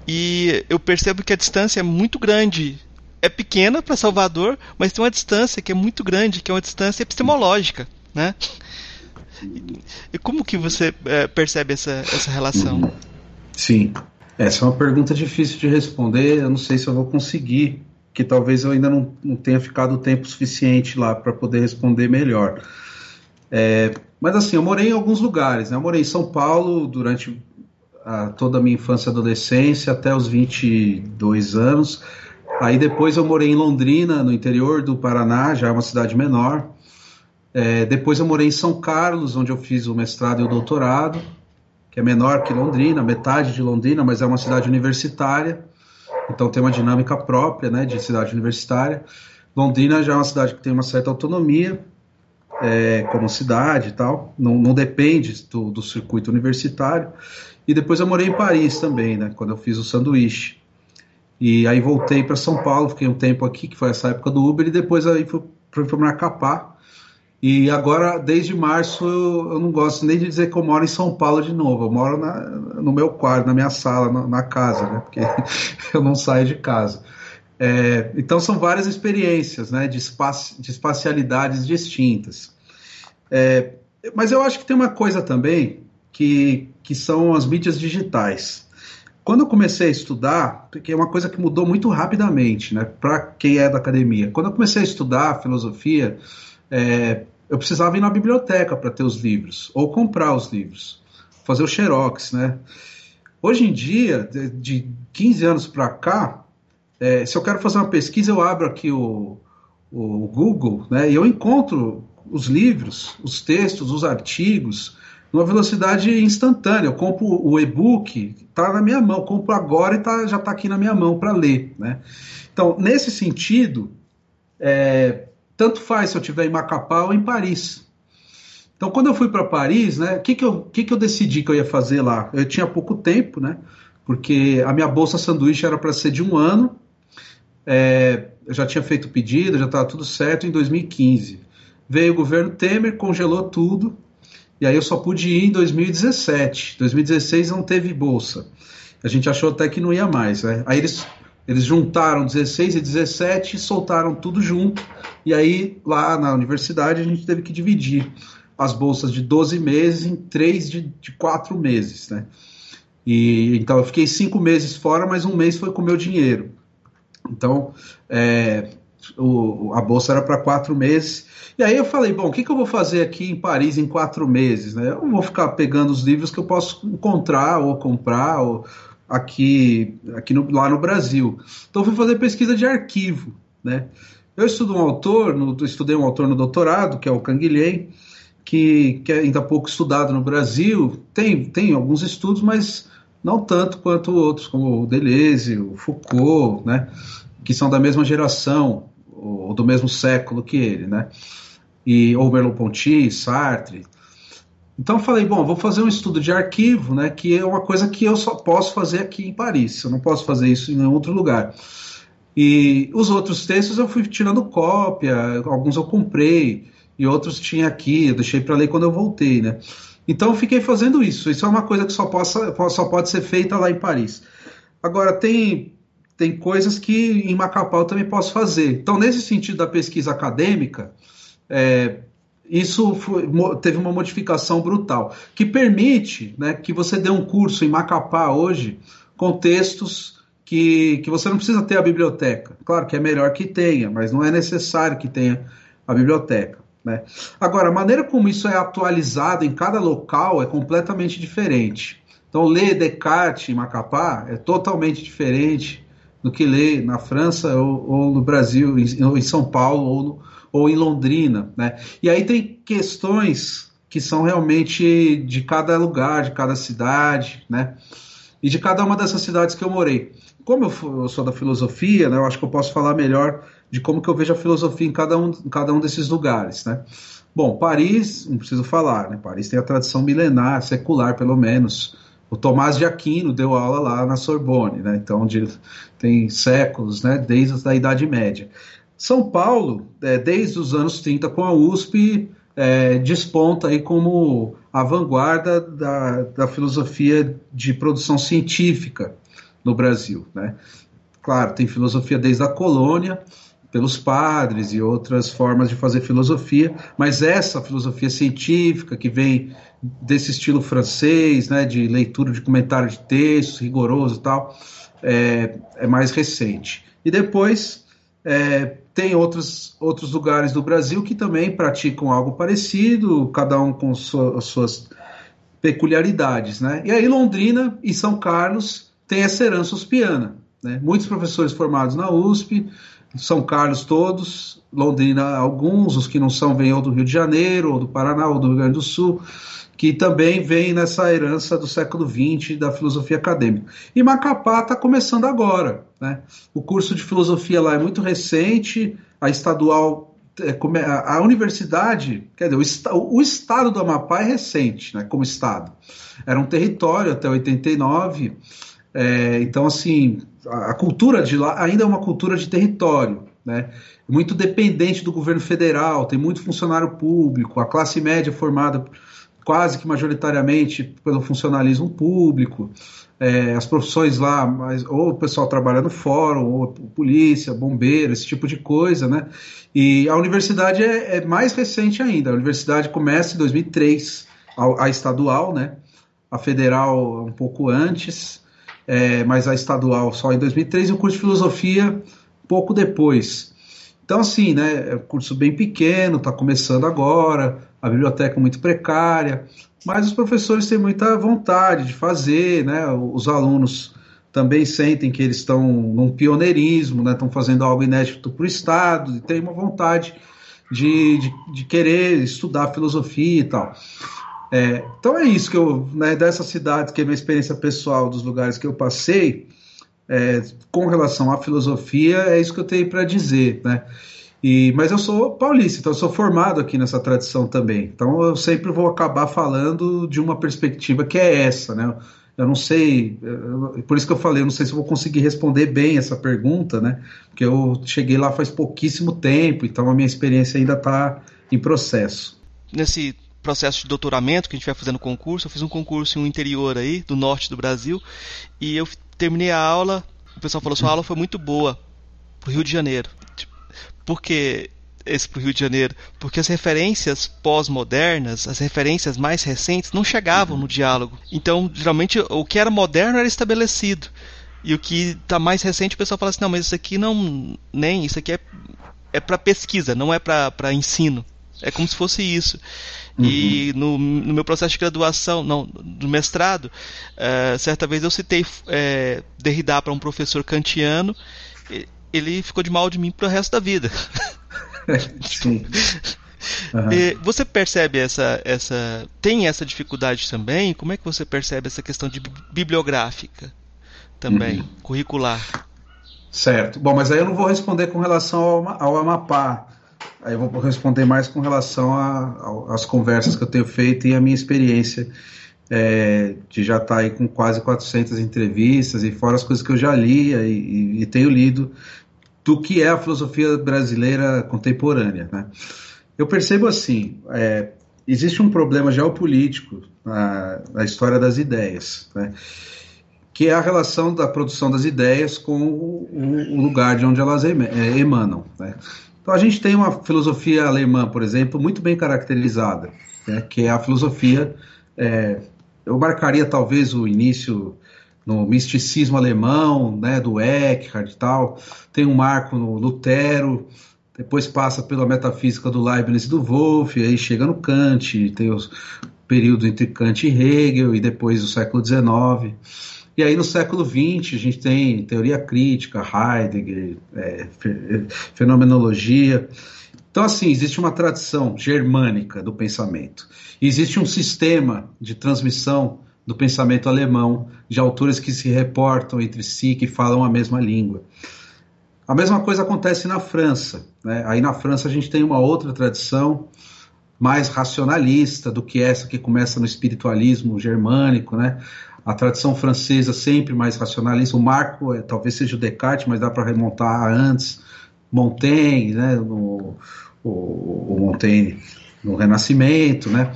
e eu percebo que a distância é muito grande é pequena para Salvador, mas tem uma distância que é muito grande, que é uma distância epistemológica, né? E como que você é, percebe essa, essa relação? Sim, essa é uma pergunta difícil de responder. Eu não sei se eu vou conseguir, que talvez eu ainda não, não tenha ficado tempo suficiente lá para poder responder melhor. É, mas assim, eu morei em alguns lugares. Né? Eu morei em São Paulo durante a, toda a minha infância e adolescência, até os 22 anos. Aí depois eu morei em Londrina, no interior do Paraná, já é uma cidade menor. É, depois eu morei em São Carlos, onde eu fiz o mestrado e o doutorado, que é menor que Londrina, metade de Londrina, mas é uma cidade universitária, então tem uma dinâmica própria né, de cidade universitária. Londrina já é uma cidade que tem uma certa autonomia, é, como cidade e tal, não, não depende do, do circuito universitário. E depois eu morei em Paris também, né, quando eu fiz o sanduíche. E aí voltei para São Paulo, fiquei um tempo aqui, que foi essa época do Uber, e depois aí fui, fui para Macapá. E agora, desde março, eu, não gosto nem de dizer que eu moro em São Paulo de novo. Eu moro na, no meu quarto, na minha sala, na, na casa, né? Porque eu não saio de casa. É, então são várias experiências, né? De, espaci de espacialidades distintas. É, mas eu acho que tem uma coisa também que, que são as mídias digitais. Quando eu comecei a estudar, porque é uma coisa que mudou muito rapidamente, né, para quem é da academia. Quando eu comecei a estudar filosofia, é, eu precisava ir na biblioteca para ter os livros, ou comprar os livros, fazer o xerox, né. Hoje em dia, de, de 15 anos para cá, é, se eu quero fazer uma pesquisa, eu abro aqui o, o Google, né, e eu encontro os livros, os textos, os artigos, numa velocidade instantânea. Eu compro o e-book, está na minha mão, compro agora e tá, já está aqui na minha mão para ler. Né? Então, nesse sentido, é, tanto faz se eu estiver em Macapá ou em Paris. Então, quando eu fui para Paris, né, o que, que, eu, que, que eu decidi que eu ia fazer lá? Eu tinha pouco tempo, né, porque a minha bolsa sanduíche era para ser de um ano. É, eu já tinha feito o pedido, já estava tudo certo em 2015. Veio o governo Temer, congelou tudo, e aí eu só pude ir em 2017. 2016 não teve bolsa. A gente achou até que não ia mais. Né? Aí eles, eles juntaram 16 e 17 e soltaram tudo junto. E aí lá na universidade a gente teve que dividir as bolsas de 12 meses em três de, de 4 meses. Né? E, então eu fiquei cinco meses fora, mas um mês foi com o meu dinheiro. Então é, o, a bolsa era para quatro meses e aí eu falei, bom, o que, que eu vou fazer aqui em Paris em quatro meses? Né? Eu vou ficar pegando os livros que eu posso encontrar ou comprar. Ou... aqui, aqui no, lá no Brasil. Então fui fazer pesquisa de arquivo, né? Eu estudo um autor, no, estudei um autor no doutorado, que é o Canguilhem, que, que é ainda pouco estudado no Brasil. Tem, tem alguns estudos, mas não tanto quanto outros, como o Deleuze, o Foucault, né? Que são da mesma geração, ou do mesmo século que ele, né? E, ou Merleau-Ponty, Sartre. Então falei, bom, vou fazer um estudo de arquivo, né, que é uma coisa que eu só posso fazer aqui em Paris, eu não posso fazer isso em nenhum outro lugar. E os outros textos eu fui tirando cópia, alguns eu comprei, e outros tinha aqui, eu deixei para ler quando eu voltei, né. Então fiquei fazendo isso, isso é uma coisa que só, possa, só pode ser feita lá em Paris. Agora, tem, tem coisas que em Macapá eu também posso fazer. Então, nesse sentido da pesquisa acadêmica, é, isso foi, teve uma modificação brutal, que permite né, que você dê um curso em Macapá hoje com textos que, que você não precisa ter a biblioteca. Claro que é melhor que tenha, mas não é necessário que tenha a biblioteca. Né? Agora, a maneira como isso é atualizado em cada local é completamente diferente. Então, ler Descartes em Macapá é totalmente diferente do que ler na França ou, ou no Brasil, em, ou em São Paulo ou no, ou em Londrina, né? E aí tem questões que são realmente de cada lugar, de cada cidade, né? E de cada uma dessas cidades que eu morei. Como eu, sou da filosofia, né, eu acho que eu posso falar melhor de como que eu vejo a filosofia em cada um, em cada um desses lugares, né? Bom, Paris, não preciso falar, né? Paris tem a tradição milenar, secular pelo menos. O Tomás de Aquino deu aula lá na Sorbonne, né? Então de, tem séculos, né? Desde a Idade Média. São Paulo, é, desde os anos 30 com a USP, é, desponta aí como a vanguarda da, da filosofia de produção científica no Brasil. Né? Claro, tem filosofia desde a colônia, pelos padres e outras formas de fazer filosofia, mas essa filosofia científica que vem desse estilo francês, né, de leitura de comentário de textos rigoroso e tal, é, é mais recente. E depois é, tem outros, outros lugares do Brasil que também praticam algo parecido, cada um com as suas peculiaridades. Né? E aí Londrina e São Carlos têm essa herança uspiana. Né? Muitos professores formados na USP, São Carlos todos, Londrina alguns, os que não são vêm ou do Rio de Janeiro, ou do Paraná, ou do Rio Grande do Sul, que também vem nessa herança do século XX da filosofia acadêmica. E Macapá está começando agora. Né? O curso de filosofia lá é muito recente, a estadual, é, a universidade, quer dizer, o, estado do Amapá é recente, né, como estado. Era um território até 89, é, então assim, a, cultura de lá ainda é uma cultura de território, né? Muito dependente do governo federal, tem muito funcionário público, a classe média é formada quase que majoritariamente pelo funcionalismo público é, as profissões lá, mas, ou o pessoal trabalha no fórum, ou polícia, bombeiro, esse tipo de coisa, né? E a universidade é, é mais recente ainda. A universidade começa em 2003, a, a estadual, né? A federal um pouco antes, é, mas a estadual só em 2003 e o curso de filosofia pouco depois. Então, assim, né? É um curso bem pequeno, está começando agora, a biblioteca é muito precária mas os professores têm muita vontade de fazer, né? Os alunos também sentem que eles estão num pioneirismo, né? Estão fazendo algo inédito para o Estado e têm uma vontade de, de, de, querer estudar filosofia e tal. É, então é isso que eu, né, cidade, que é minha experiência pessoal dos lugares que eu passei, é, com relação à filosofia, é isso que eu tenho para dizer, né? E, mas eu sou paulista, então eu sou formado aqui nessa tradição também. Então eu sempre vou acabar falando de uma perspectiva que é essa, né? Eu não sei, por isso que eu falei, eu não sei se eu vou conseguir responder bem essa pergunta, né? Porque eu cheguei lá faz pouquíssimo tempo, então a minha experiência ainda está em processo. Nesse processo de doutoramento que a gente vai fazendo concurso, eu fiz um concurso no interior aí, do norte do Brasil, e eu terminei a aula, o pessoal falou, sua aula foi muito boa, pro Rio de Janeiro. Por que esse para o Rio de Janeiro? Porque as referências pós-modernas, as referências mais recentes, não chegavam no diálogo. Então, geralmente, o que era moderno era estabelecido. E o que está mais recente, o pessoal fala assim: não, mas isso aqui não. Nem, isso aqui é, é para pesquisa, não é para ensino. É como se fosse isso. Uhum. E no, no, meu processo de graduação, não, do mestrado, uh, certa vez eu citei é, Derrida para um professor kantiano, ele ficou de mal de mim para o resto da vida. Sim. Uhum. você percebe essa, essa. Tem essa dificuldade também? Como é que você percebe essa questão de bibliográfica também, uhum. curricular? Certo. Bom, mas aí eu não vou responder com relação ao, ao Amapá. Aí eu vou responder mais com relação às conversas que eu tenho feito e a minha experiência é, de já estar tá aí com quase 400 entrevistas e fora as coisas que eu já li e, e, tenho lido do que é a filosofia brasileira contemporânea. Né? Eu percebo assim, é, existe um problema geopolítico na, na história das ideias, né? que é a relação da produção das ideias com o, o lugar de onde elas é, emanam. Né? Então a gente tem uma filosofia alemã, por exemplo, muito bem caracterizada, né? que é a filosofia. É, eu marcaria talvez o início no misticismo alemão, né, do Eckhart e tal. Tem um marco no Lutero, depois passa pela metafísica do Leibniz e do Wolff, aí chega no Kant, tem o período entre Kant e Hegel, e depois o século XIX. E aí no século XX a gente tem teoria crítica, Heidegger, é, fenomenologia. Então, assim, existe uma tradição germânica do pensamento. E existe um sistema de transmissão do pensamento alemão, de autores que se reportam entre si, que falam a mesma língua. A mesma coisa acontece na França. Né? Aí na França a gente tem uma outra tradição mais racionalista do que essa que começa no espiritualismo germânico, né? A tradição francesa sempre mais racionalista. O marco é, talvez seja o Descartes, mas dá para remontar antes. Montaigne, né? No, o, o Montaigne no Renascimento, né?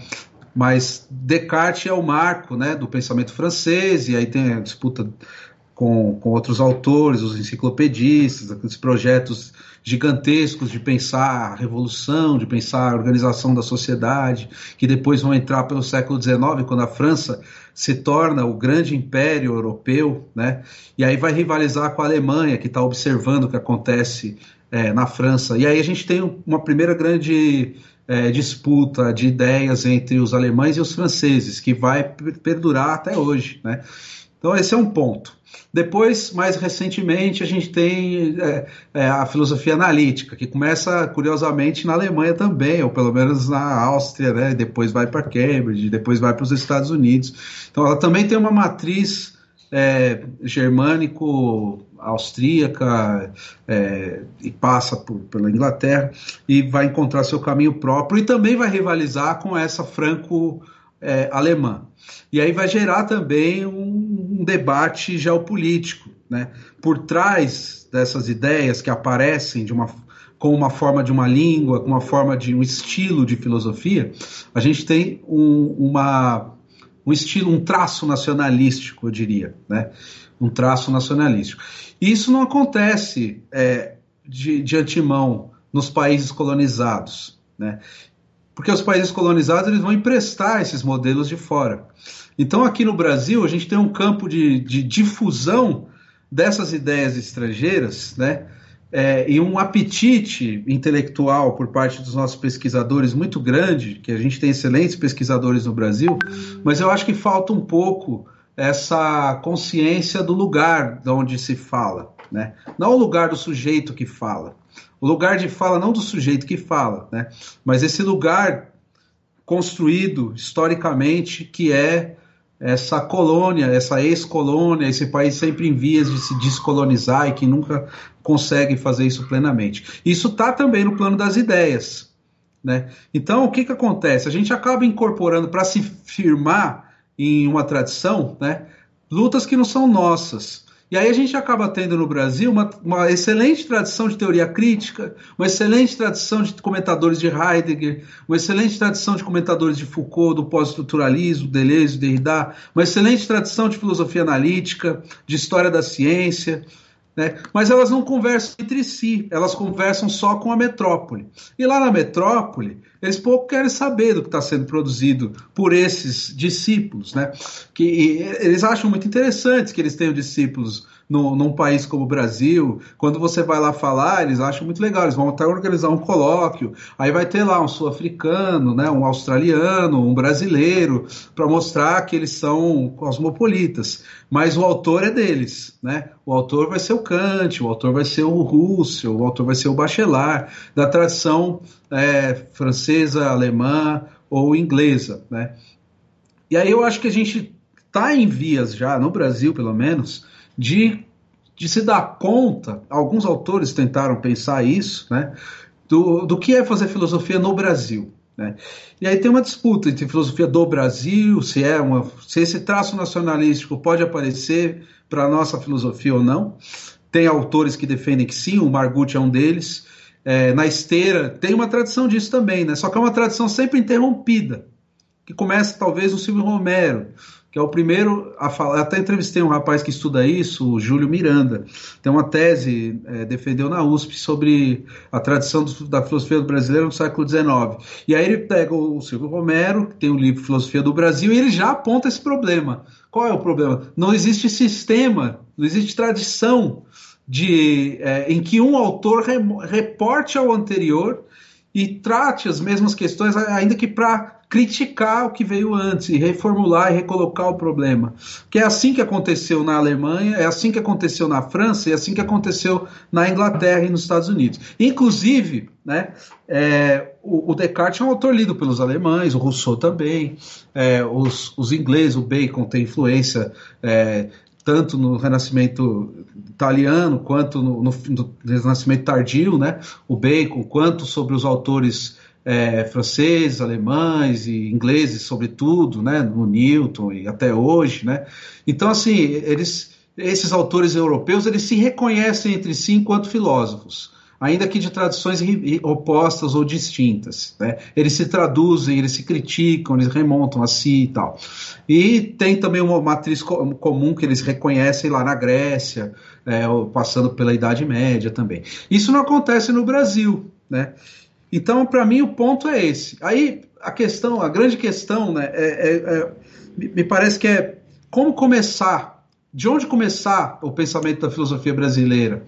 mas Descartes é o marco né, do pensamento francês, e aí tem a disputa com, com outros autores, os enciclopedistas, aqueles projetos gigantescos de pensar a revolução, de pensar a organização da sociedade, que depois vão entrar pelo século XIX, quando a França se torna o grande império europeu, né? E aí vai rivalizar com a Alemanha, que está observando o que acontece é, na França. E aí a gente tem uma primeira grande é, disputa de ideias entre os alemães e os franceses, que vai perdurar até hoje. Né? Então, esse é um ponto. Depois, mais recentemente, a gente tem é, é, a filosofia analítica, que começa, curiosamente, na Alemanha também, ou pelo menos na Áustria, né? depois vai para Cambridge, depois vai para os Estados Unidos. Então, ela também tem uma matriz é, germânico austríaca é, e passa por, pela Inglaterra e vai encontrar seu caminho próprio e também vai rivalizar com essa franco-alemã. É, e aí vai gerar também um debate geopolítico. Né? Por trás dessas ideias que aparecem de uma com uma forma de uma língua, com uma forma de um estilo de filosofia, a gente tem um, uma um estilo, um traço nacionalístico, eu diria, né? Um traço nacionalístico. E isso não acontece é, de, de antemão nos países colonizados, né? Porque os países colonizados eles vão emprestar esses modelos de fora. Então, aqui no Brasil, a gente tem um campo de, de difusão dessas ideias estrangeiras, né? é, e um apetite intelectual por parte dos nossos pesquisadores muito grande, que a gente tem excelentes pesquisadores no Brasil, mas eu acho que falta um pouco essa consciência do lugar de onde se fala, né? Não o lugar do sujeito que fala, o lugar de fala não do sujeito que fala, né? Mas esse lugar construído historicamente que é essa colônia, essa ex-colônia, esse país sempre em vias de se descolonizar e que nunca consegue fazer isso plenamente. Isso está também no plano das ideias. Né? Então, o que, que acontece? A gente acaba incorporando para se firmar em uma tradição né, lutas que não são nossas. E aí a gente acaba tendo no Brasil uma, uma, excelente tradição de teoria crítica, uma excelente tradição de comentadores de Heidegger, uma excelente tradição de comentadores de Foucault, do pós-estruturalismo, Deleuze, Derrida, uma excelente tradição de filosofia analítica, de história da ciência, né? mas elas não conversam entre si, elas conversam só com a metrópole. E lá na metrópole, eles pouco querem saber do que está sendo produzido por esses discípulos, né? que eles acham muito interessante que eles tenham discípulos no, num país como o Brasil, quando você vai lá falar, eles acham muito legal, eles vão até organizar um colóquio, aí vai ter lá um sul-africano, né, um australiano, um brasileiro, para mostrar que eles são cosmopolitas. Mas o autor é deles, né? O autor vai ser o Kant, o autor vai ser o Russell, o autor vai ser o Bachelard, da tradição é, francesa, alemã ou inglesa, né? E aí eu acho que a gente está em vias já, no Brasil pelo menos, de, de se dar conta, alguns autores tentaram pensar isso, né, do, do que é fazer filosofia no Brasil. Né? E aí tem uma disputa entre filosofia do Brasil, se é uma, se esse traço nacionalístico pode aparecer para a nossa filosofia ou não. Tem autores que defendem que sim, o Margutti é um deles. É, na esteira tem uma tradição disso também, né? Só que é uma tradição sempre interrompida, que começa talvez no Silvio Romero, que é o primeiro a falar. Até entrevistei um rapaz que estuda isso, o Júlio Miranda. Tem uma tese, é, defendeu na USP, sobre a tradição do, da filosofia brasileira no século XIX. E aí ele pega o Silvio Romero, que tem o livro Filosofia do Brasil, e ele já aponta esse problema. Qual é o problema? Não existe sistema, não existe tradição de, é, em que um autor re, reporte ao anterior e trate as mesmas questões, ainda que para criticar o que veio antes e reformular e recolocar o problema. Que é assim que aconteceu na Alemanha, é assim que aconteceu na França é assim que aconteceu na Inglaterra e nos Estados Unidos. Inclusive, né, é, o, o, Descartes é um autor lido pelos alemães, o Rousseau também, é, os, os ingleses, o Bacon tem influência é, tanto no Renascimento italiano quanto no, no, no, Renascimento tardio, né? O Bacon, quanto sobre os autores é, franceses, alemães e ingleses, sobretudo, né, no Newton e até hoje, né? Então, assim, eles, esses autores europeus, eles se reconhecem entre si enquanto filósofos, ainda que de tradições opostas ou distintas, né? Eles se traduzem, eles se criticam, eles remontam a si e tal. E tem também uma matriz comum que eles reconhecem lá na Grécia, é, passando pela Idade Média também. Isso não acontece no Brasil, né? Então, para mim, o ponto é esse. Aí, a questão, a grande questão, né, é, é, é, me parece que é como começar, de onde começar o pensamento da filosofia brasileira.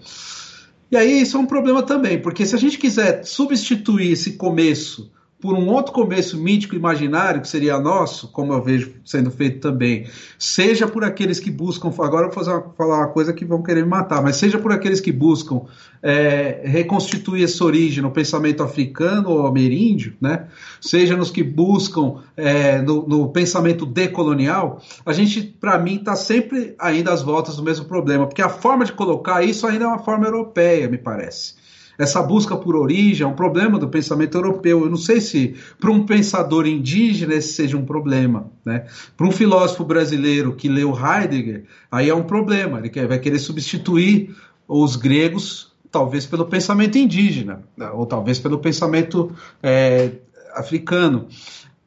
E aí, isso é um problema também, porque se a gente quiser substituir esse começo por um outro começo mítico imaginário, que seria nosso, como eu vejo sendo feito também, seja por aqueles que buscam, agora eu vou uma, falar uma coisa que vão querer me matar, mas seja por aqueles que buscam é, reconstituir essa origem no pensamento africano ou ameríndio, né? seja nos que buscam é, no, no, pensamento decolonial, a gente, para mim, está sempre ainda às voltas do mesmo problema, porque a forma de colocar isso ainda é uma forma europeia, me parece essa busca por origem é um problema do pensamento europeu. Eu não sei se para um pensador indígena esse seja um problema. Né? Para um filósofo brasileiro que leu Heidegger, aí é um problema. Ele quer, vai querer substituir os gregos, talvez pelo pensamento indígena, né? ou talvez pelo pensamento é, africano.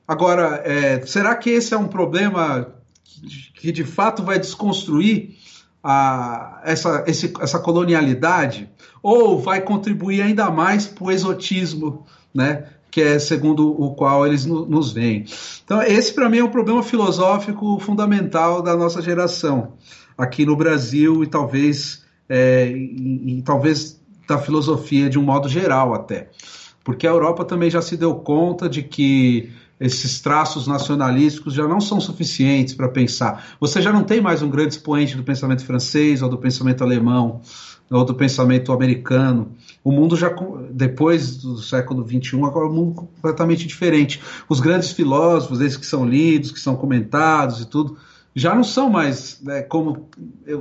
Agora, é, será que esse é um problema que, que de fato vai desconstruir a, essa, esse, essa colonialidade? ou vai contribuir ainda mais para o exotismo, né? que é segundo o qual eles no, nos veem. Então, esse para mim é um problema filosófico fundamental da nossa geração aqui no Brasil e talvez, é, e, e, talvez da filosofia de um modo geral até. Porque a Europa também já se deu conta de que esses traços nacionalísticos já não são suficientes para pensar. Você já não tem mais um grande expoente do pensamento francês ou do pensamento alemão ou do pensamento americano. O mundo já, depois do século XXI, agora é um mundo completamente diferente. Os grandes filósofos, esses que são lidos, que são comentados e tudo, já não são mais né, como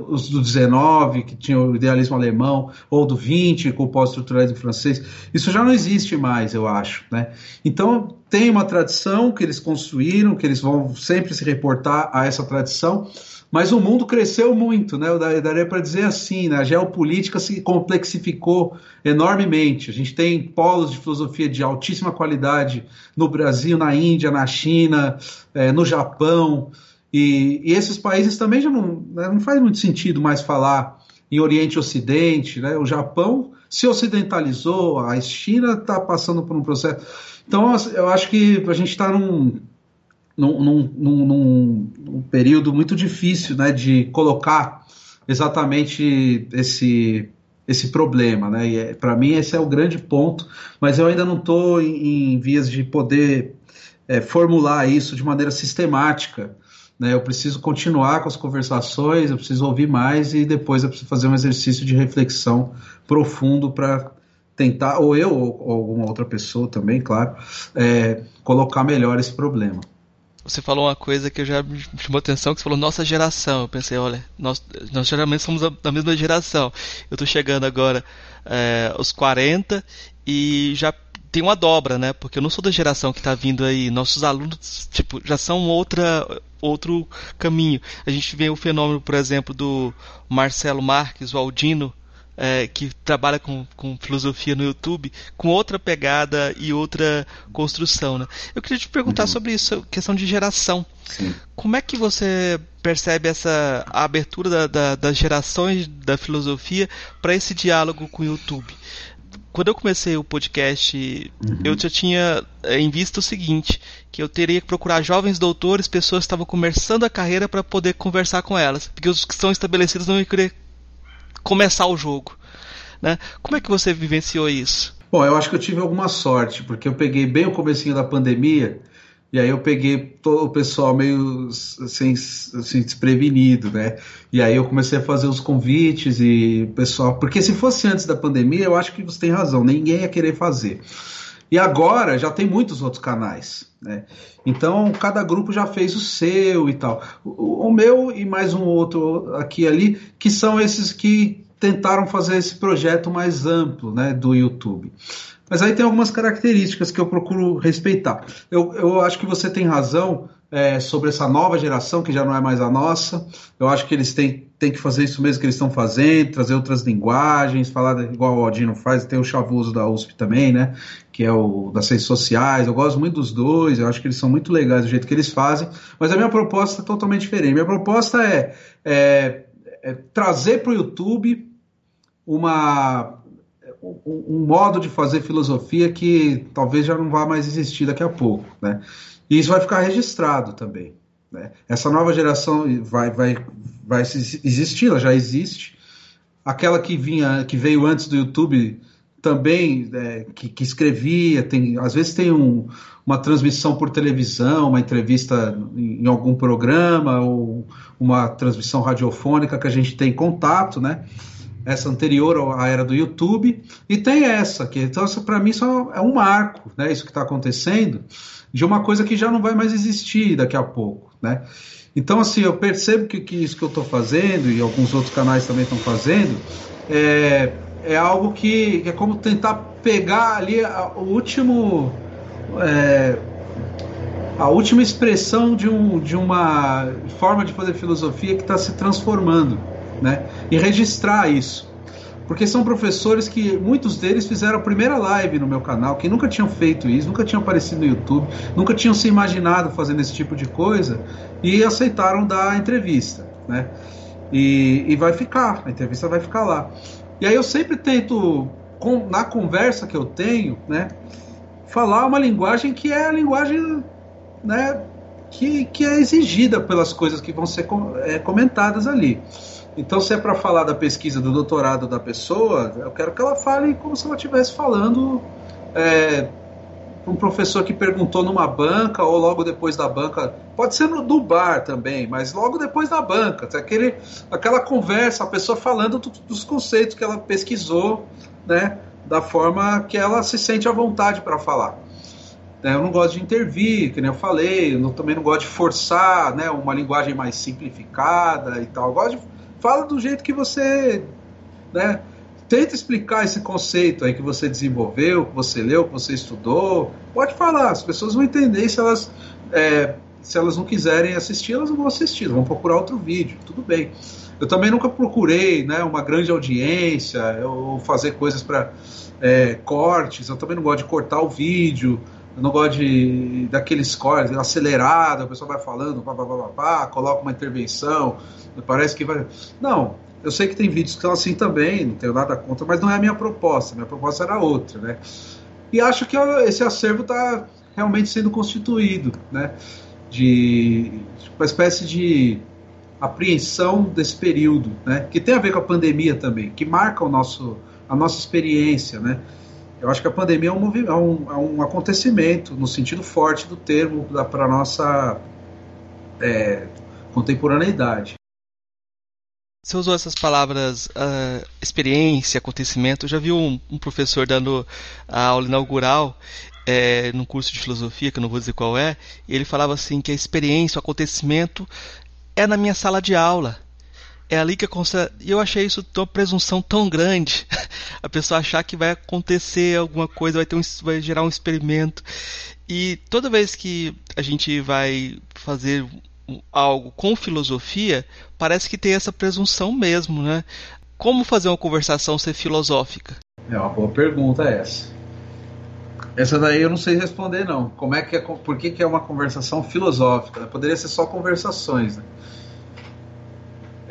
os do 19, que tinham o idealismo alemão, ou do 20, com o pós-estruturalismo francês. Isso já não existe mais, eu acho. Né? Então, tem uma tradição que eles construíram, que eles vão sempre se reportar a essa tradição, mas o mundo cresceu muito, né? Eu daria para dizer assim, né? a geopolítica se complexificou enormemente. A gente tem polos de filosofia de altíssima qualidade no Brasil, na Índia, na China, é, no Japão, e, e, esses países também já não, né, não faz muito sentido mais falar em Oriente e Ocidente, né? O Japão se ocidentalizou, a China está passando por um processo. Então, eu acho que a gente está num, num, num, num, num, período muito difícil né, de colocar exatamente esse, esse problema. Né? É, Para mim, esse é o grande ponto, mas eu ainda não estou em, em, vias de poder é, formular isso de maneira sistemática. Né? Eu preciso continuar com as conversações, eu preciso ouvir mais e depois eu preciso fazer um exercício de reflexão profundo para tentar, ou eu ou alguma outra pessoa também, claro, é, colocar melhor esse problema. Você falou uma coisa que já me chamou atenção, que você falou nossa geração. Eu pensei, olha, nós, nós geralmente somos da, da mesma geração. Eu estou chegando agora é, aos 40 e já tem uma dobra, né? Porque eu não sou da geração que está vindo aí. Nossos alunos, tipo, já são outra outro caminho. A gente vê o fenômeno, por exemplo, do Marcelo Marques, o Aldino, é, que trabalha com, com filosofia no YouTube, com outra pegada e outra construção. Né? Eu queria te perguntar uhum. sobre isso, questão de geração. Sim. Como é que você percebe essa abertura da, da, das gerações da filosofia para esse diálogo com o YouTube? Quando eu comecei o podcast, uhum. eu já tinha é, em vista o seguinte, que eu teria que procurar jovens doutores, pessoas que estavam começando a carreira para poder conversar com elas, porque os que estão estabelecidos não iam querer começar o jogo. Né? Como é que você vivenciou isso? Bom, eu acho que eu tive alguma sorte, porque eu peguei bem o comecinho da pandemia, e aí eu peguei todo o pessoal meio assim, assim, desprevenido, né? E aí eu comecei a fazer os convites e pessoal. Porque se fosse antes da pandemia, eu acho que você tem razão, ninguém ia querer fazer. E agora já tem muitos outros canais, né? Então cada grupo já fez o seu e tal. O, o meu e mais um outro aqui ali, que são esses que tentaram fazer esse projeto mais amplo, né, do YouTube. Mas aí tem algumas características que eu procuro respeitar. Eu, eu acho que você tem razão é, sobre essa nova geração, que já não é mais a nossa. Eu acho que eles têm, têm que fazer isso mesmo que eles estão fazendo, trazer outras linguagens, falar igual o Aldino faz, tem o Chavoso da USP também, né? Que é o das ciências sociais. Eu gosto muito dos dois, eu acho que eles são muito legais do jeito que eles fazem, mas a minha proposta é totalmente diferente. Minha proposta é, é, é trazer para o YouTube uma um, modo de fazer filosofia que talvez já não vá mais existir daqui a pouco, né? E isso vai ficar registrado também. Né? Essa nova geração vai, vai, vai existir, ela já existe. Aquela que vinha, que veio antes do YouTube também, é, que, que, escrevia, tem, às vezes tem um, uma transmissão por televisão, uma entrevista em, em algum programa ou uma transmissão radiofônica que a gente tem contato, né? Essa anterior à era do YouTube, e tem essa, que então para mim só é um marco, né, isso que está acontecendo, de uma coisa que já não vai mais existir daqui a pouco, né? Então, assim, eu percebo que, que isso que eu estou fazendo, e alguns outros canais também estão fazendo, é, é algo que, que, é como tentar pegar ali a, o último... É, a última expressão de, um, de uma forma de fazer filosofia que está se transformando né? E registrar isso. Porque são professores que muitos deles fizeram a primeira live no meu canal, que nunca tinham feito isso, nunca tinham aparecido no YouTube, nunca tinham se imaginado fazendo esse tipo de coisa e aceitaram dar a entrevista, né? E, e vai ficar, a entrevista vai ficar lá. E aí eu sempre tento, com, na conversa que eu tenho, né, falar uma linguagem que é a linguagem, né, que, que é exigida pelas coisas que vão ser é, comentadas ali. Então, se é para falar da pesquisa do doutorado da pessoa, eu quero que ela fale como se ela estivesse falando é, um professor que perguntou numa banca ou logo depois da banca. Pode ser no, do bar também, mas logo depois da banca. Aquele, aquela conversa, a pessoa falando do, dos conceitos que ela pesquisou, né, da forma que ela se sente à vontade para falar. É, eu não gosto de intervir, que nem eu falei, eu também não gosto de forçar né, uma linguagem mais simplificada e tal. Eu gosto de fala do jeito que você, né? Tenta explicar esse conceito aí que você desenvolveu, que você leu, que você estudou. Pode falar, as pessoas vão entender se elas, é, se elas não quiserem assistir, elas não vão assistir, vão procurar outro vídeo, tudo bem. Eu também nunca procurei né, uma grande audiência ou fazer coisas para é, cortes. Eu também não gosto de cortar o vídeo. Eu não gosto de daqueles cortes acelerado, a pessoa vai falando, pá, pá, pá, pá, coloca uma intervenção, parece que vai. Não, eu sei que tem vídeos que são assim também, não tenho nada contra, mas não é a minha proposta. Minha proposta era outra, né? E acho que esse acervo está realmente sendo constituído, né? De uma espécie de apreensão desse período, né? Que tem a ver com a pandemia também, que marca o nosso, a nossa experiência, né? Eu acho que a pandemia é um, é um, é um acontecimento, no sentido forte do termo, para a nossa é, contemporaneidade. Você usou essas palavras uh, experiência, acontecimento. Eu já vi um, um professor dando a aula inaugural é, num curso de filosofia, que eu não vou dizer qual é, e ele falava assim que a experiência, o acontecimento é na minha sala de aula. É ali que acontece. E eu achei isso uma presunção tão grande. a pessoa achar que vai acontecer alguma coisa, vai, ter um, vai gerar um experimento. E toda vez que a gente vai fazer algo com filosofia, parece que tem essa presunção mesmo, né? Como fazer uma conversação ser filosófica? É uma boa pergunta essa. Essa daí eu não sei responder não. Como é que é, por que, que é uma conversação filosófica? Poderia ser só conversações. Né?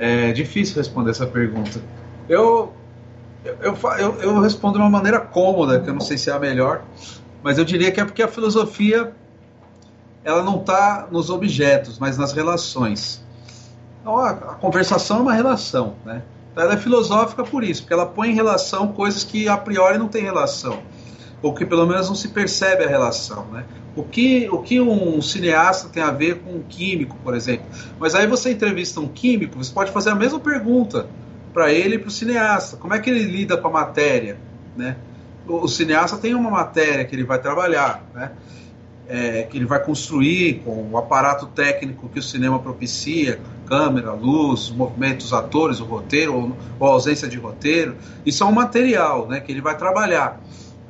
É difícil responder essa pergunta. Eu eu, eu, eu respondo de uma maneira cômoda, que eu não sei se é a melhor, mas eu diria que é porque a filosofia ela não está nos objetos, mas nas relações. Então, a, a, conversação é uma relação, né? Então, ela é filosófica por isso, porque ela põe em relação coisas que a priori não têm relação, ou que pelo menos não se percebe a relação, né? O que, o que um cineasta tem a ver com um químico, por exemplo? Mas aí você entrevista um químico, você pode fazer a mesma pergunta para ele e para o cineasta. Como é que ele lida com a matéria, né? O, o cineasta tem uma matéria que ele vai trabalhar, né? é, que ele vai construir com o aparato técnico que o cinema propicia, câmera, luz, movimentos atores, o roteiro ou, ou ausência de roteiro, isso é um material né, que ele vai trabalhar.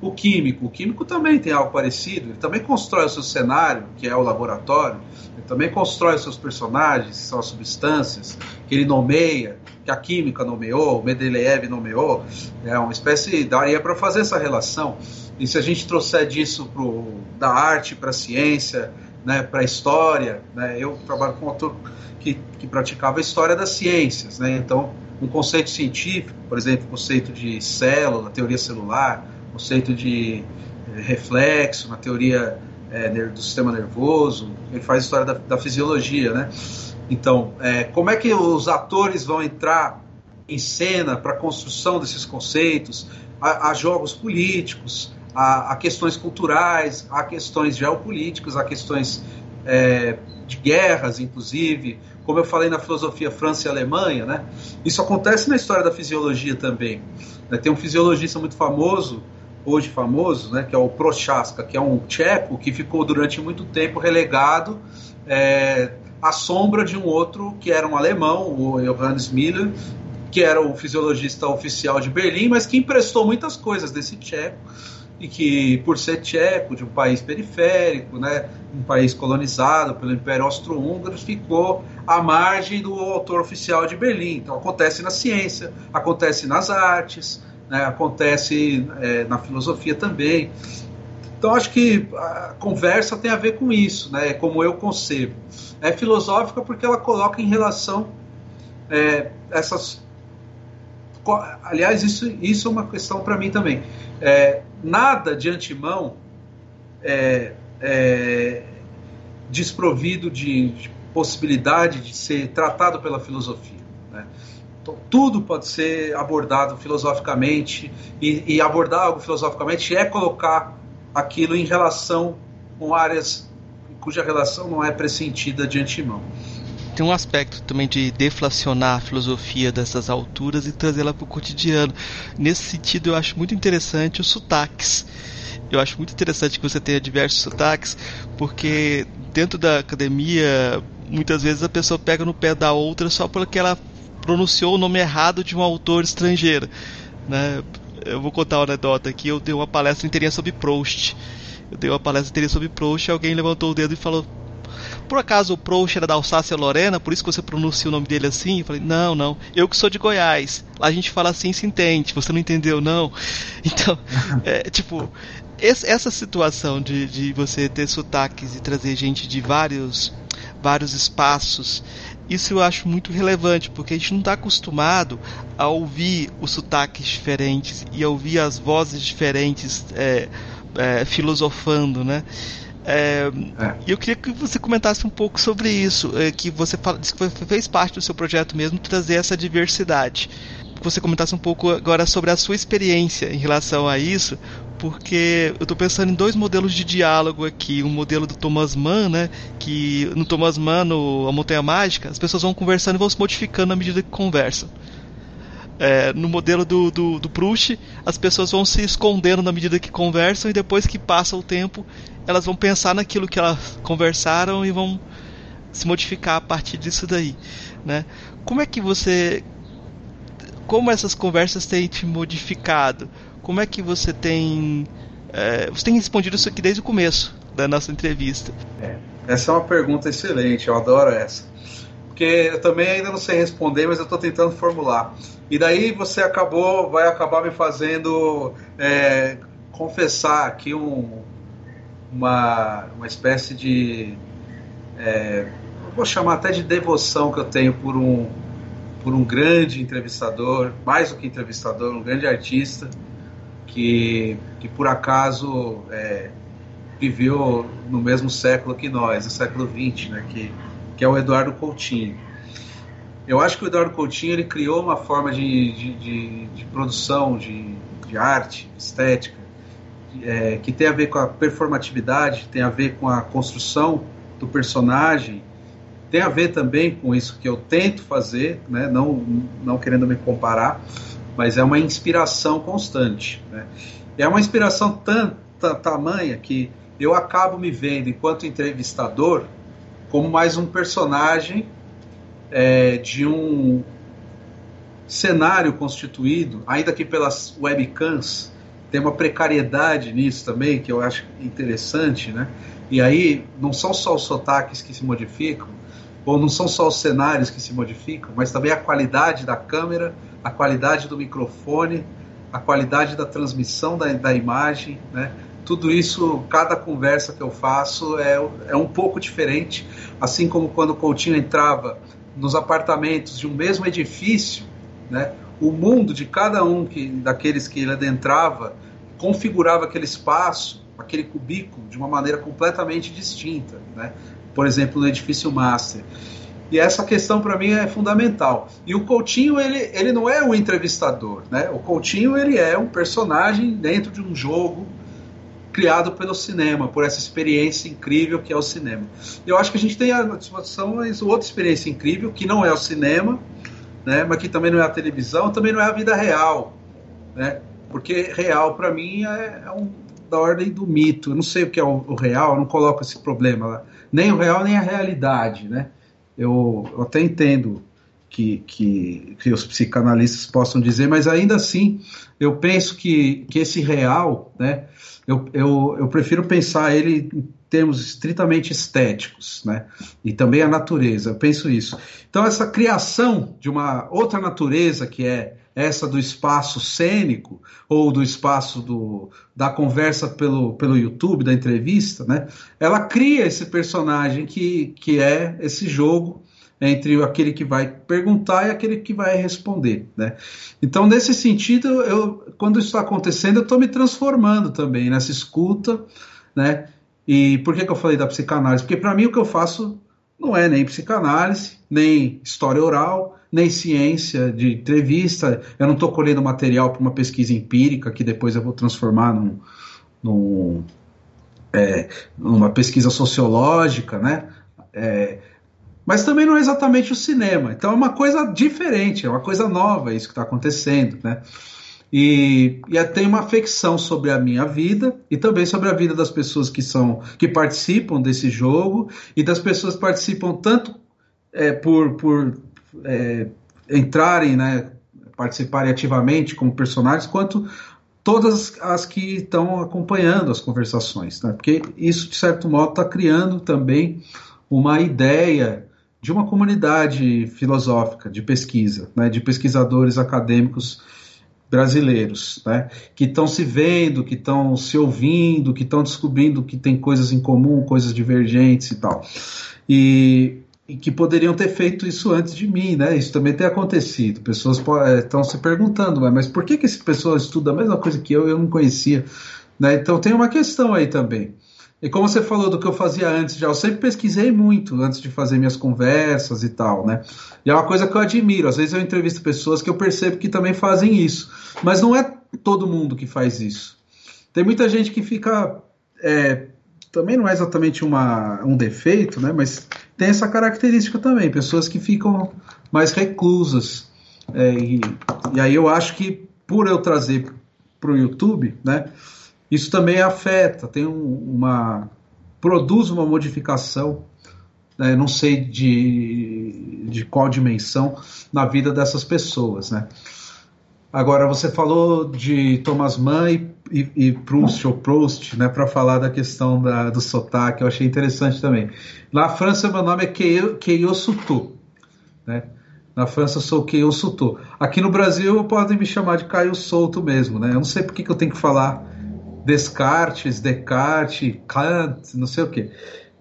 O químico, o químico também tem algo parecido, ele também constrói o seu cenário, que é o laboratório, ele também constrói os seus personagens, que são as substâncias, que ele nomeia, que a química nomeou, o Mendeleev nomeou, é uma espécie, daria para fazer essa relação. E se a gente trouxer disso pro, da arte para a ciência, né, para a história, né, eu trabalho com um autor que, que praticava a história das ciências, né, então um conceito científico, por exemplo, o conceito de célula, teoria celular, conceito de eh, reflexo, na teoria é, do sistema nervoso, ele faz história da, da fisiologia, né? Então, é, como é que os atores vão entrar em cena para a construção desses conceitos? Há, jogos políticos, há, questões culturais, há questões geopolíticas, há questões é, de guerras, inclusive. Como eu falei na filosofia França e Alemanha, né? Isso acontece na história da fisiologia também. Né? Tem um fisiologista muito famoso, hoje famoso, né, que é o Prochaska, que é um tcheco que ficou durante muito tempo relegado é, à sombra de um outro que era um alemão, o Johannes Miller, que era o fisiologista oficial de Berlim, mas que emprestou muitas coisas desse tcheco e que, por ser tcheco, de um país periférico, né, um país colonizado pelo Império Austro-Húngaro, ficou à margem do autor oficial de Berlim. Então, acontece na ciência, acontece nas artes, né, acontece é, na filosofia também. Então acho que a conversa tem a ver com isso, né? Como eu concebo. É filosófica porque ela coloca em relação é, essas. Aliás, isso, isso é uma questão para mim também. É, nada de antemão é, é desprovido de, de, possibilidade de ser tratado pela filosofia. Então, tudo pode ser abordado filosoficamente, e, e abordar algo filosoficamente é colocar aquilo em relação com áreas cuja relação não é pressentida de antemão. Tem um aspecto também de deflacionar a filosofia dessas alturas e trazê-la para o cotidiano. Nesse sentido, eu acho muito interessante os sotaques. Eu acho muito interessante que você tenha diversos sotaques, porque dentro da academia, muitas vezes a pessoa pega no pé da outra só porque ela pronunciou o nome errado de um autor estrangeiro. Né? eu vou contar uma anedota aqui. Eu dei uma palestra inteirinha sobre Proust. Eu dei uma palestra inteirinha sobre Proust e alguém levantou o dedo e falou: Por acaso o Proust era da Alsácia Lorena? Por isso que você pronuncia o nome dele assim? Eu falei: Não, não. Eu que sou de Goiás. Lá a gente fala assim se entende. Você não entendeu, não? Então, é, tipo, essa situação de, de você ter sotaques e trazer gente de vários, vários espaços isso eu acho muito relevante, porque a gente não está acostumado a ouvir os sotaques diferentes e a ouvir as vozes diferentes é, é, filosofando, né? É, é. eu queria que você comentasse um pouco sobre isso, é, que você fala, que fez parte do seu projeto mesmo trazer essa diversidade. Que você comentasse um pouco agora sobre a sua experiência em relação a isso, porque eu estou pensando em dois modelos de diálogo aqui. Um modelo do Thomas Mann, né? Que no Thomas Mann, no A Montanha Mágica, as pessoas vão conversando e vão se modificando à medida que conversam. É, no modelo do, do, do Proust, as pessoas vão se escondendo na medida que conversam e depois que passa o tempo, elas vão pensar naquilo que elas conversaram e vão se modificar a partir disso daí, né? Como é que você como essas conversas têm te modificado? Como é que você tem. É, você tem respondido isso aqui desde o começo da nossa entrevista. É, essa é uma pergunta excelente, eu adoro essa. Porque eu também ainda não sei responder, mas eu estou tentando formular. E daí você acabou, vai acabar me fazendo é, confessar aqui um, uma, uma espécie de. É, vou chamar até de devoção que eu tenho por um, por um grande entrevistador, mais do que entrevistador, um grande artista, que, que por acaso é, viveu no mesmo século que nós, no século XX, né, que, que é o Eduardo Coutinho. Eu acho que o Eduardo Coutinho ele criou uma forma de, de, de, de produção de, de arte, estética, é, que tem a ver com a performatividade, tem a ver com a construção do personagem, tem a ver também com isso que eu tento fazer, né, não, não querendo me comparar, mas é uma inspiração constante. Né? É uma inspiração tanta tamanha que eu acabo me vendo, enquanto entrevistador, como mais um personagem é, de um cenário constituído, ainda que pelas webcams, tem uma precariedade nisso também, que eu acho interessante, né? E aí não são só os sotaques que se modificam, ou não são só os cenários que se modificam, mas também a qualidade da câmera, a qualidade do microfone, a qualidade da transmissão da, da imagem, né? Tudo isso, cada conversa que eu faço é, é um pouco diferente, assim como quando o Coutinho entrava nos apartamentos de um mesmo edifício, né? O mundo de cada um que, daqueles que ele adentrava configurava aquele espaço, aquele cubículo, de uma maneira completamente distinta, né? Por exemplo, no edifício Master. E essa questão para mim é fundamental. E o Coutinho, ele, ele não é o entrevistador, né? O Coutinho, ele é um personagem dentro de um jogo criado pelo cinema, por essa experiência incrível que é o cinema. Eu acho que a gente tem à disposição outra experiência incrível, que não é o cinema, né? Mas que também não é a televisão, também não é a vida real, né? Porque real, para mim, é, é um, da ordem do mito. Eu não sei o que é o, o real, não coloco esse problema lá. Nem o real, nem a realidade, né? Eu, eu até entendo que, que, que, os psicanalistas possam dizer, mas ainda assim eu penso que, que esse real, né, eu, eu, eu prefiro pensar ele em termos estritamente estéticos, né, e também a natureza, eu penso isso. Então essa criação de uma outra natureza que é essa do espaço cênico ou do espaço do, da conversa pelo, pelo YouTube, da entrevista, né? Ela cria esse personagem que, que é esse jogo entre aquele que vai perguntar e aquele que vai responder, né? Então, nesse sentido, eu, quando isso está acontecendo, eu estou me transformando também nessa escuta, né? E por que, que eu falei da psicanálise? Porque para mim o que eu faço não é nem psicanálise, nem história oral, nem ciência de entrevista. Eu não estou colhendo material para uma pesquisa empírica que depois eu vou transformar num, num, é, numa pesquisa sociológica, né? É, mas também não é exatamente o cinema. Então é uma coisa diferente, é uma coisa nova isso que está acontecendo, né? E, e tem uma afecção sobre a minha vida e também sobre a vida das pessoas que são que participam desse jogo e das pessoas que participam tanto é, por, por é, entrarem, né, participarem ativamente como personagens, quanto todas as que estão acompanhando as conversações, né? porque isso, de certo modo, está criando também uma ideia de uma comunidade filosófica de pesquisa, né? de pesquisadores acadêmicos brasileiros, né? que estão se vendo, que estão se ouvindo, que estão descobrindo que tem coisas em comum, coisas divergentes e tal. E que poderiam ter feito isso antes de mim, né? Isso também tem acontecido. Pessoas estão eh, se perguntando, mas por que, que esse pessoal estuda a mesma coisa que eu e eu não conhecia? Né? Então tem uma questão aí também. E como você falou do que eu fazia antes já, eu sempre pesquisei muito antes de fazer minhas conversas e tal, né? E é uma coisa que eu admiro. Às vezes eu entrevisto pessoas que eu percebo que também fazem isso. Mas não é todo mundo que faz isso. Tem muita gente que fica. É, também não é exatamente uma, um defeito, né? Mas tem essa característica também. Pessoas que ficam mais reclusas. É, e, e aí eu acho que por eu trazer para o YouTube, né? Isso também afeta, tem um, uma produz uma modificação, né, não sei de, de qual dimensão na vida dessas pessoas, né? Agora você falou de Thomas Mann e, e, Proust ou Proust, né, para falar da questão da, do sotaque, eu achei interessante também. Na França meu nome é Keio, né? Na França eu sou Keio. Aqui no Brasil podem me chamar de Caio Souto mesmo, né? Eu não sei por que, eu tenho que falar Descartes, Descartes, Kant, não sei o que.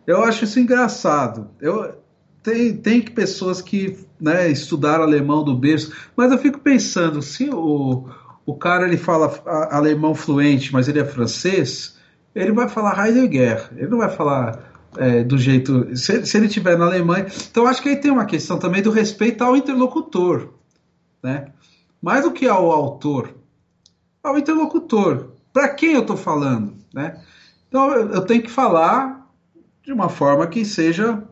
Eu acho isso engraçado. Eu, tem, tem pessoas que né, estudaram alemão do berço, mas eu fico pensando, se o, o cara ele fala alemão fluente, mas ele é francês, ele vai falar Heidegger, ele não vai falar é, do jeito. Se, se ele estiver na Alemanha. Então acho que aí tem uma questão também do respeito ao interlocutor. Né? Mais do que ao autor, ao interlocutor para quem eu estou falando, né? Então eu tenho que falar de uma forma que seja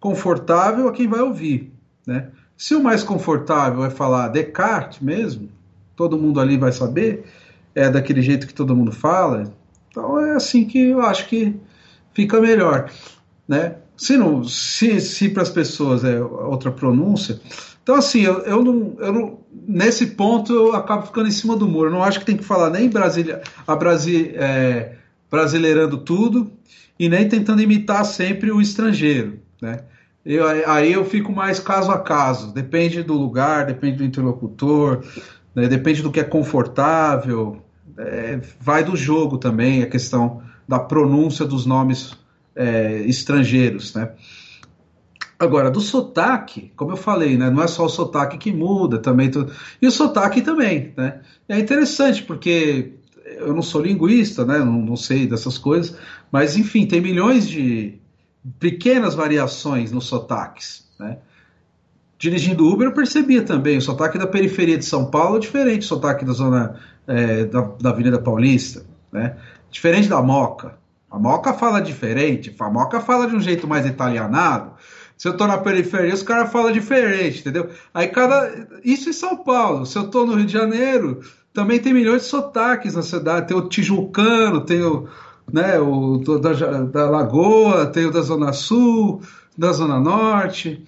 confortável a quem vai ouvir, né? Se o mais confortável é falar Descartes mesmo, todo mundo ali vai saber, é daquele jeito que todo mundo fala, então é assim que eu acho que fica melhor, né? Se, não, se, se para as pessoas é outra pronúncia, então, assim, eu, eu, não, eu não. Nesse ponto eu acabo ficando em cima do muro. Eu não acho que tem que falar nem Brasília, a Brasi, é, brasileirando tudo e nem tentando imitar sempre o estrangeiro. Né? Eu, aí eu fico mais caso a caso. Depende do lugar, depende do interlocutor, né? depende do que é confortável. É, vai do jogo também, a questão da pronúncia dos nomes é, estrangeiros. Né? Agora, do sotaque, como eu falei, né, não é só o sotaque que muda, também tu... e o sotaque também, né? É interessante porque eu não sou linguista, né, não, não sei dessas coisas, mas enfim, tem milhões de pequenas variações nos sotaques, né? Dirigindo Uber eu percebia também, o sotaque da periferia de São Paulo é diferente do sotaque da zona é, da, da Avenida Paulista, né? Diferente da Moca. A Moca fala diferente, a Moca fala de um jeito mais italianado, se eu tô na periferia, os caras falam diferente, entendeu? Aí cada. Isso em São Paulo. Se eu tô no Rio de Janeiro, também tem milhões de sotaques na cidade. Tem o Tijucano, tem o. Né, o da, da Lagoa, tem o da Zona Sul, da Zona Norte,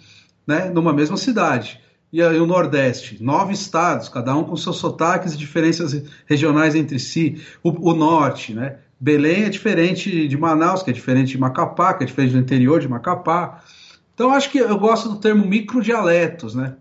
né, numa mesma cidade. E aí o Nordeste, nove estados, cada um com seus sotaques e diferenças regionais entre si. O, o Norte, né? Belém é diferente de Manaus, que é diferente de Macapá, que é diferente do interior de Macapá. Então acho que eu gosto do termo microdialetos, né?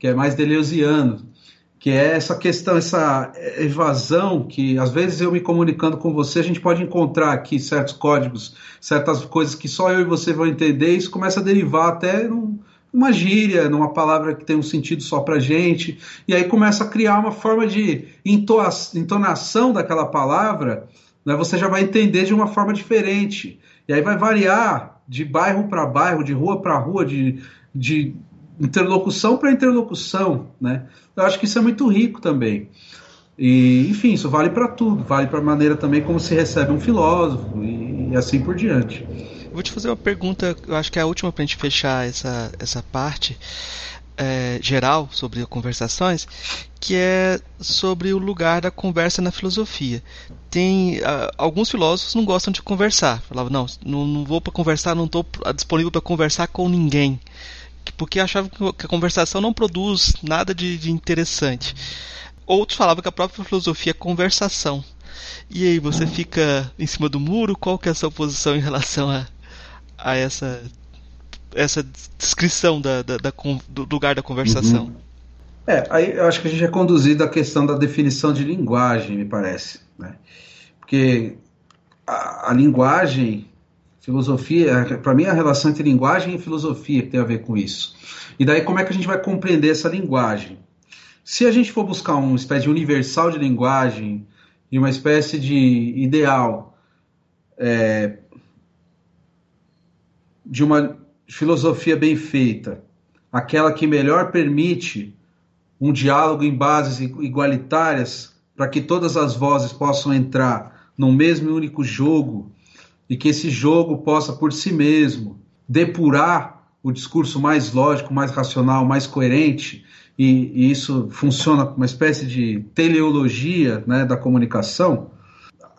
Que é mais deleuziano, que é essa questão, essa evasão que às vezes eu me comunicando com você, a gente pode encontrar aqui certos códigos, certas coisas que só eu e você vão entender, e isso começa a derivar até num, numa gíria, numa palavra que tem um sentido só pra gente, e aí começa a criar uma forma de entonação daquela palavra, né? Você já vai entender de uma forma diferente. E aí vai variar de bairro para bairro, de rua para rua, de, de interlocução para interlocução, né? Eu acho que isso é muito rico também. E, enfim, isso vale para tudo, vale para a maneira também como se recebe um filósofo e, e assim por diante. Vou te fazer uma pergunta, eu acho que é a última para a gente fechar essa, essa parte é, geral sobre conversações, que é sobre o lugar da conversa na filosofia. Tem alguns filósofos não gostam de conversar. Falavam não, não, não vou para conversar, não estou disponível para conversar com ninguém, porque achavam que a conversação não produz nada de, de interessante. Outros falavam que a própria filosofia é conversação. E aí você fica em cima do muro? Qual que é a sua posição em relação a, a essa essa descrição da, da, da, do lugar da conversação. Uhum. É, aí eu acho que a gente é conduzido à questão da definição de linguagem, me parece. Né? Porque a, a linguagem Filosofia, para mim, é a relação entre linguagem e filosofia que tem a ver com isso. E daí, como é que a gente vai compreender essa linguagem? Se a gente for buscar uma espécie de universal de linguagem e uma espécie de ideal é, de uma filosofia bem feita, aquela que melhor permite um diálogo em bases igualitárias para que todas as vozes possam entrar num mesmo e único jogo e que esse jogo possa por si mesmo depurar o discurso mais lógico, mais racional, mais coerente e, e isso funciona como uma espécie de teleologia né, da comunicação,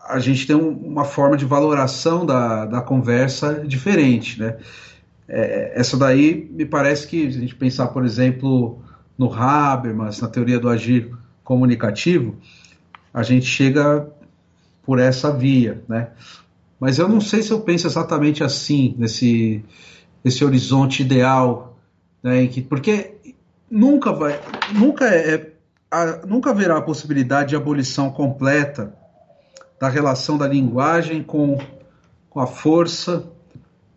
a gente tem um, uma forma de valoração da, da conversa diferente. Né? É, essa daí me parece que, se a gente pensar, por exemplo, no Habermas, na teoria do agir comunicativo, a gente chega por essa via. Né? Mas eu não sei se eu penso exatamente assim, nesse, nesse horizonte ideal. Né, que, porque nunca vai, nunca é, a, nunca haverá a possibilidade de abolição completa da relação da linguagem com, com a força,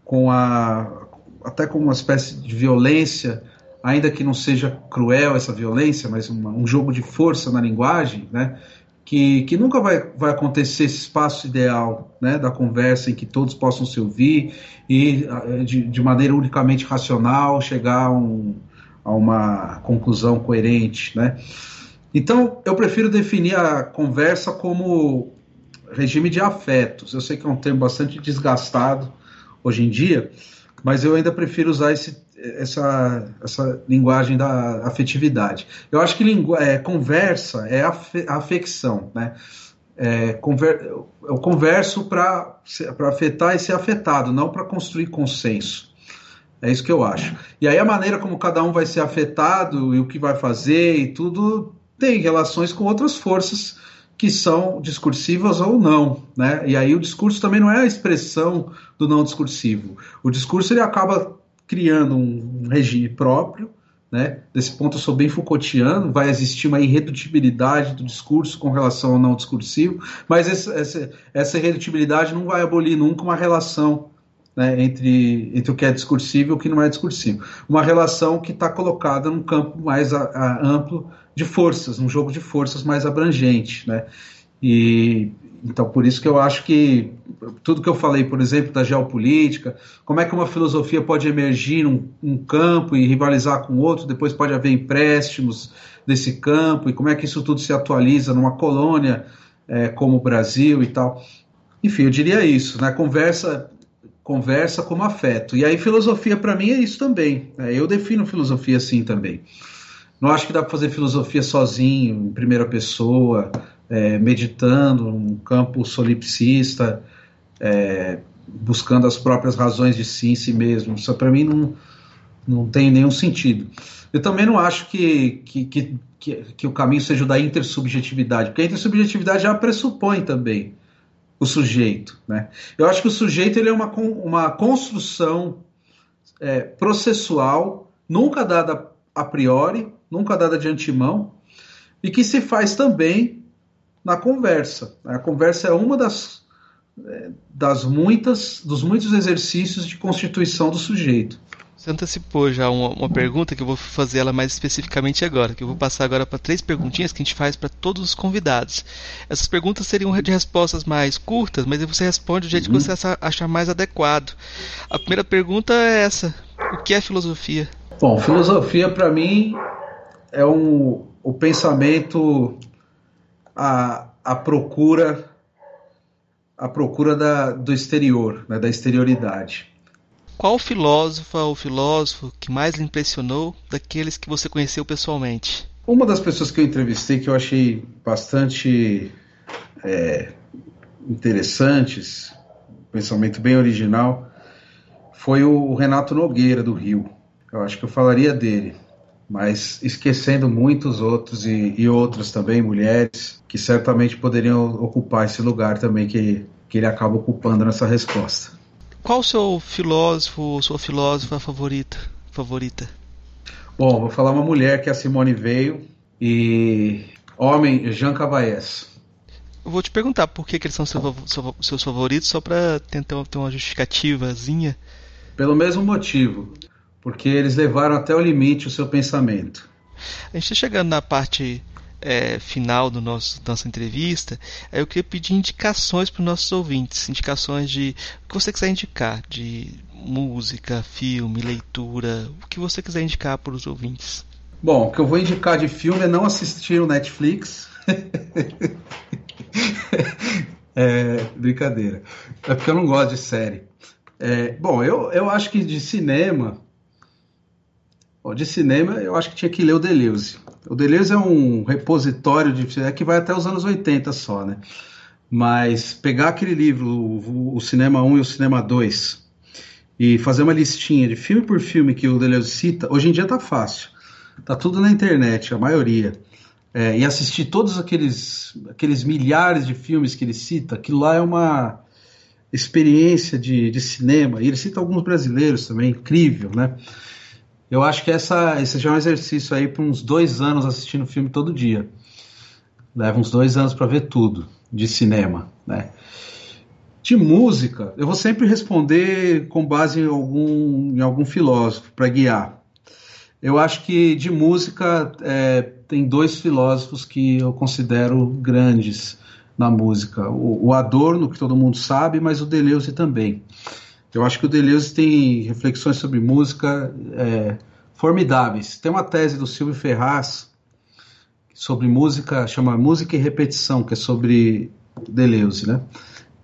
com a até com uma espécie de violência, ainda que não seja cruel essa violência, mas uma, um jogo de força na linguagem, né? Que, que nunca vai, vai acontecer esse espaço ideal né, da conversa em que todos possam se ouvir e de, de maneira unicamente racional chegar a um, a uma conclusão coerente, né? Então, eu prefiro definir a conversa como regime de afetos. Eu sei que é um termo bastante desgastado hoje em dia, mas eu ainda prefiro usar esse, essa, essa linguagem da afetividade. Eu acho que lingu é, conversa é afe afecção, né? É, conver eu converso para afetar e ser afetado, não para construir consenso. É isso que eu acho. E aí a maneira como cada um vai ser afetado e o que vai fazer e tudo tem relações com outras forças que são discursivas ou não, né? E aí o discurso também não é a expressão do não discursivo. O discurso ele acaba criando um regime próprio, né? Desse ponto eu sou bem Foucaultiano, vai existir uma irredutibilidade do discurso com relação ao não discursivo, mas esse, essa, essa irredutibilidade não vai abolir nunca uma relação né, entre, entre o que é discursivo e o que não é discursivo. Uma relação que está colocada num campo mais a, a amplo de forças, num jogo de forças mais abrangente. Né? E então por isso que eu acho que tudo que eu falei, por exemplo, da geopolítica, como é que uma filosofia pode emergir num, num campo e rivalizar com outro, depois pode haver empréstimos desse campo, e como é que isso tudo se atualiza numa colônia é, como o Brasil e tal. Enfim, eu diria isso, né? Conversa conversa como afeto. E aí filosofia para mim é isso também. Né? Eu defino filosofia assim também. Não acho que dá para fazer filosofia sozinho, em primeira pessoa, é, meditando, num campo solipsista, é, buscando as próprias razões de si em si mesmo. Isso para mim não, não tem nenhum sentido. Eu também não acho que, que, que, que, que o caminho seja o da intersubjetividade, porque a intersubjetividade já pressupõe também o sujeito. Né? Eu acho que o sujeito ele é uma, uma construção é, processual, nunca dada a priori, nunca dada de antemão, e que se faz também na conversa. A conversa é uma das, é, das muitas, dos muitos exercícios de constituição do sujeito. Você antecipou já uma, uma, pergunta que eu vou fazer ela mais especificamente agora, que eu vou passar agora para três perguntinhas que a gente faz para todos os convidados. Essas perguntas seriam de respostas mais curtas, mas você responde do jeito uhum. que você achar mais adequado. A primeira pergunta é essa: o que é filosofia? Bom, filosofia para mim é um, o pensamento, a, a procura, a procura da, do exterior, né, da exterioridade. Qual filósofa ou filósofo que mais lhe impressionou daqueles que você conheceu pessoalmente? Uma das pessoas que eu entrevistei que eu achei bastante é, interessantes, pensamento bem original, foi o Renato Nogueira do Rio. Eu acho que eu falaria dele, mas esquecendo muitos outros e, e outras também, mulheres, que certamente poderiam ocupar esse lugar também que, que ele acaba ocupando nessa resposta. Qual o seu filósofo sua filósofa favorita? favorita? Bom, vou falar uma mulher que é a Simone Veil e homem Jean Cavaes. Eu vou te perguntar por que, que eles são seu, seu, seus favoritos, só para tentar ter uma justificativazinha. Pelo mesmo motivo, porque eles levaram até o limite o seu pensamento. A gente está chegando na parte é, final do nosso, da nossa entrevista, eu queria pedir indicações para os nossos ouvintes, indicações de o que você quiser indicar, de música, filme, leitura, o que você quiser indicar para os ouvintes. Bom, o que eu vou indicar de filme é não assistir o Netflix. é, brincadeira. É porque eu não gosto de série. É, bom, eu, eu acho que de cinema. De cinema, eu acho que tinha que ler o Deleuze. O Deleuze é um repositório de. É que vai até os anos 80 só, né? Mas pegar aquele livro, o, o Cinema 1 e o Cinema 2, e fazer uma listinha de filme por filme que o Deleuze cita, hoje em dia tá fácil. Tá tudo na internet, a maioria. É, e assistir todos aqueles, aqueles milhares de filmes que ele cita, aquilo lá é uma experiência de, de cinema. E ele cita alguns brasileiros também, incrível, né? Eu acho que essa, esse já é um exercício aí para uns dois anos assistindo filme todo dia. Leva uns dois anos para ver tudo de cinema, né? De música, eu vou sempre responder com base em algum, em algum filósofo para guiar. Eu acho que de música é, tem dois filósofos que eu considero grandes na música. O, o Adorno, que todo mundo sabe, mas o Deleuze também. Eu acho que o Deleuze tem reflexões sobre música é, formidáveis. Tem uma tese do Silvio Ferraz sobre música, chama Música e Repetição, que é sobre Deleuze, né?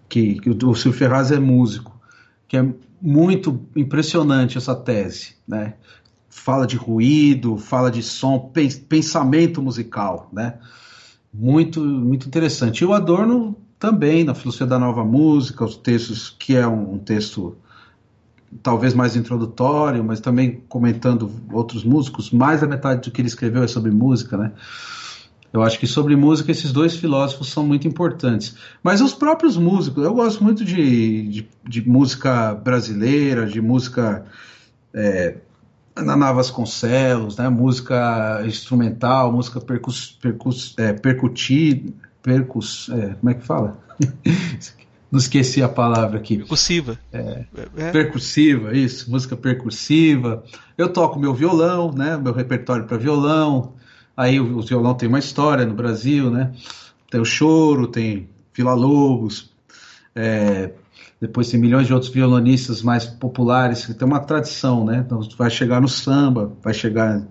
Que, que o Silvio Ferraz é músico, que é muito impressionante essa tese, né? Fala de ruído, fala de som, pensamento musical, né? Muito, muito interessante. E o Adorno também na filosofia da nova música, os textos que é um, um texto talvez mais introdutório, mas também comentando outros músicos, mais da metade do que ele escreveu é sobre música, né? Eu acho que sobre música esses dois filósofos são muito importantes. Mas os próprios músicos, eu gosto muito de, de, de música brasileira, de música é, Naná Vasconcelos, né? música instrumental, música percus, percus, é, percutida, percus, é, como é que fala? Não esqueci a palavra aqui. Percussiva. É, é. Percussiva, isso, música percussiva. Eu toco meu violão, né? Meu repertório para violão. Aí o, o, violão tem uma história no Brasil, né? Tem o choro, tem Vila Lobos. É, depois tem milhões de outros violonistas mais populares que tem uma tradição, né? Então vai chegar no samba, vai chegar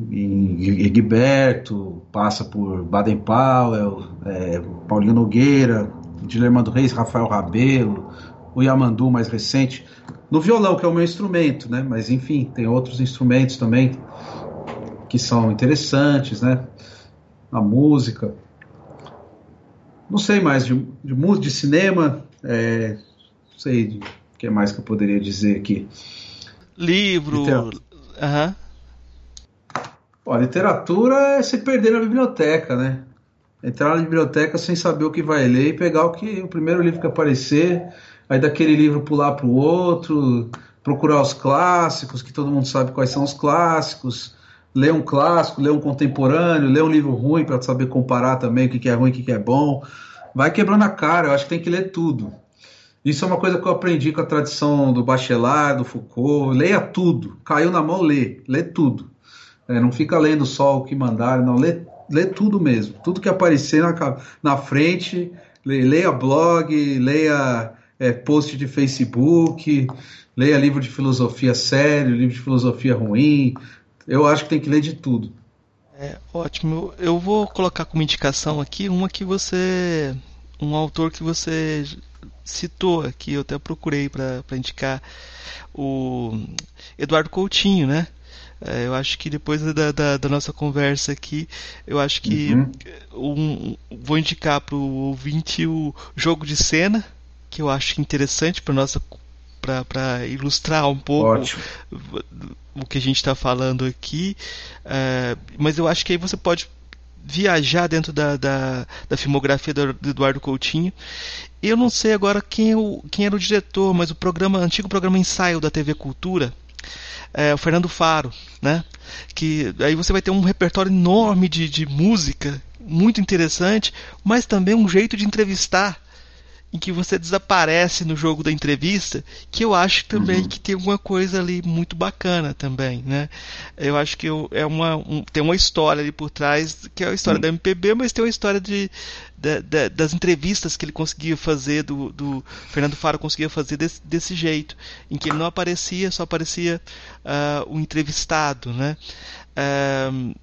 Egberto, passa por Baden Powell, é, Paulinho Nogueira, Dilermando Reis, Rafael Rabelo, o Yamandu mais recente, no violão, que é o meu instrumento, né? Mas enfim, tem outros instrumentos também que são interessantes, né? A música. Não sei mais, de, de, de cinema, é, não sei o que mais que eu poderia dizer aqui. Livro. Aham. Uhum. literatura é se perder na biblioteca, né? entrar na biblioteca sem saber o que vai ler e pegar o que o primeiro livro que aparecer, aí daquele livro pular para o outro, procurar os clássicos, que todo mundo sabe quais são os clássicos, ler um clássico, ler um contemporâneo, ler um livro ruim para saber comparar também o que é ruim e o que é bom. Vai quebrando a cara, eu acho que tem que ler tudo. Isso é uma coisa que eu aprendi com a tradição do Bachelard, do Foucault. Leia tudo. Caiu na mão, lê. Lê tudo. É, não fica lendo só o que mandaram, não. Lê lê tudo mesmo. Tudo que aparecer na, na frente, leia blog, leia é, post de Facebook, leia livro de filosofia sério, livro de filosofia ruim. Eu acho que tem que ler de tudo. É ótimo. Eu vou colocar como indicação aqui uma que você. um autor que você citou aqui, eu até procurei para indicar o Eduardo Coutinho, né? É, eu acho que depois da, da, da, nossa conversa aqui, eu acho que uhum. um, vou indicar para o ouvinte o jogo de cena, que eu acho interessante para nossa para ilustrar um pouco Ótimo. o que a gente está falando aqui. É, mas eu acho que aí você pode viajar dentro da, da, da filmografia do, do, Eduardo Coutinho. Eu não sei agora quem, é o, quem era o diretor, mas o programa, antigo programa Ensaio da TV Cultura, é, o Fernando Faro, né? Que aí você vai ter um repertório enorme de, de música muito interessante, mas também um jeito de entrevistar em que você desaparece no jogo da entrevista, que eu acho também uhum. que tem alguma coisa ali muito bacana também, né? Eu acho que eu, é uma, um, tem uma história ali por trás, que é a história uhum. da MPB, mas tem uma história de, das entrevistas que ele conseguia fazer, do, do Fernando Faro conseguia fazer desse, desse, jeito, em que ele não aparecia, só aparecia uh, o entrevistado, né? Uh,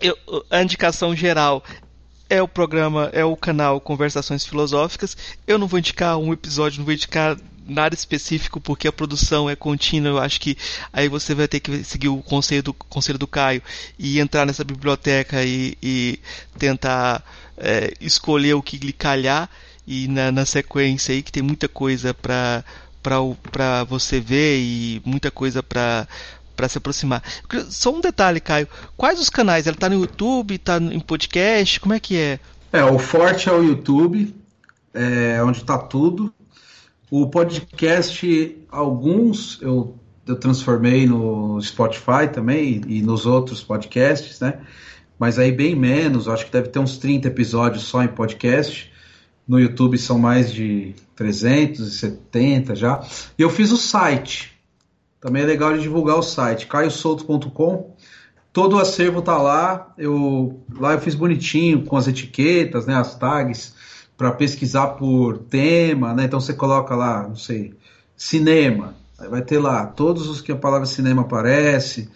eu, a indicação geral é o programa, é o canal Conversações Filosóficas. Eu não vou indicar um episódio, não vou indicar nada específico porque a produção é contínua. Eu acho que aí você vai ter que seguir o conselho do, conselho do Caio e entrar nessa biblioteca e, e tentar é, escolher o que lhe calhar e na, na sequência aí que tem muita coisa para para você ver e muita coisa para para se aproximar. Só um detalhe, Caio. Quais os canais? Ela está no YouTube, está em podcast? Como é que é? É, o forte é o YouTube, é onde está tudo. O podcast, alguns eu, eu transformei no Spotify também e, e nos outros podcasts, né? Mas aí bem menos, acho que deve ter uns 30 episódios só em podcast. No YouTube são mais de 370 já. E eu fiz o site, também é legal de divulgar o site, caiosolto.com. Todo o acervo tá lá. Eu lá eu fiz bonitinho com as etiquetas, né, as tags para pesquisar por tema, né? Então você coloca lá, não sei, cinema. Aí vai ter lá todos os que a palavra cinema aparece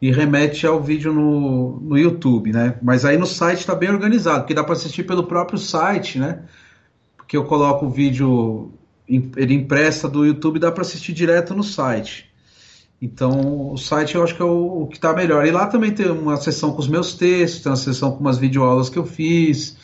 e remete ao vídeo no, no YouTube, né? Mas aí no site está bem organizado, porque dá para assistir pelo próprio site, né? Porque eu coloco o vídeo, ele empresta do YouTube, dá para assistir direto no site. Então, o site eu acho que é o, o que está melhor. E lá também tem uma seção com os meus textos, tem uma seção com umas videoaulas que eu fiz.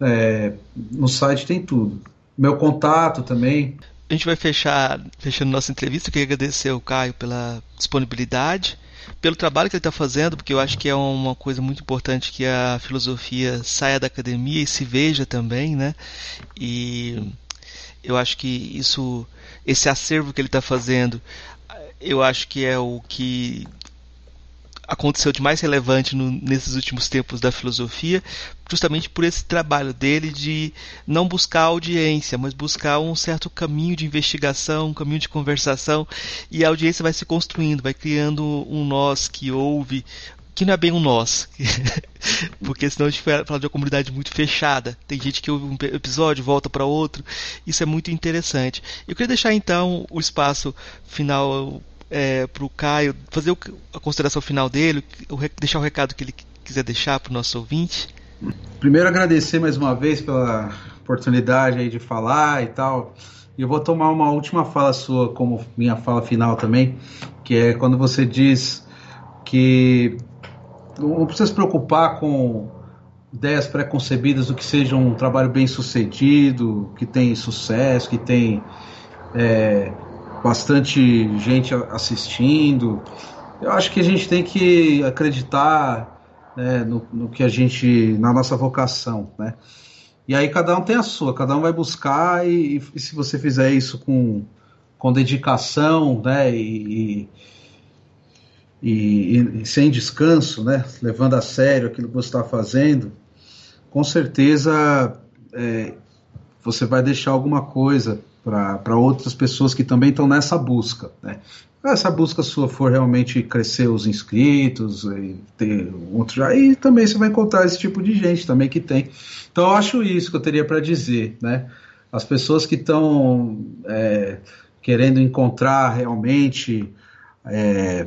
É, no site tem tudo. Meu contato também. A gente vai fechar fechando nossa entrevista. Eu queria agradecer ao Caio pela disponibilidade, pelo trabalho que ele está fazendo, porque eu acho que é uma coisa muito importante que a filosofia saia da academia e se veja também, né? E eu acho que isso, esse acervo que ele está fazendo, eu acho que é o que aconteceu de mais relevante no, nesses últimos tempos da filosofia, justamente por esse trabalho dele de não buscar audiência, mas buscar um certo caminho de investigação, um caminho de conversação, e a audiência vai se construindo, vai criando um nós que ouve, que não é bem um nós, porque senão a gente vai falar de uma comunidade muito fechada. Tem gente que ouve um episódio, volta para outro. Isso é muito interessante. Eu queria deixar então o espaço final é, para o Caio fazer a consideração final dele, deixar o recado que ele quiser deixar para o nosso ouvinte. Primeiro agradecer mais uma vez pela oportunidade aí de falar e tal. E eu vou tomar uma última fala sua como minha fala final também, que é quando você diz que não precisa se preocupar com ideias pré-concebidas do que seja um trabalho bem sucedido, que tem sucesso, que tem é, bastante gente assistindo. Eu acho que a gente tem que acreditar né, no, no, que a gente, na nossa vocação, né? E aí cada um tem a sua, cada um vai buscar e, e se você fizer isso com, com dedicação, né, e, e, e, sem descanso, né, levando a sério aquilo que você está fazendo, com certeza é, você vai deixar alguma coisa para outras pessoas que também estão nessa busca. Né? Essa busca sua for realmente crescer os inscritos e ter outro já, e também você vai encontrar esse tipo de gente também que tem. Então eu acho isso que eu teria para dizer, né? As pessoas que estão é, querendo encontrar realmente é,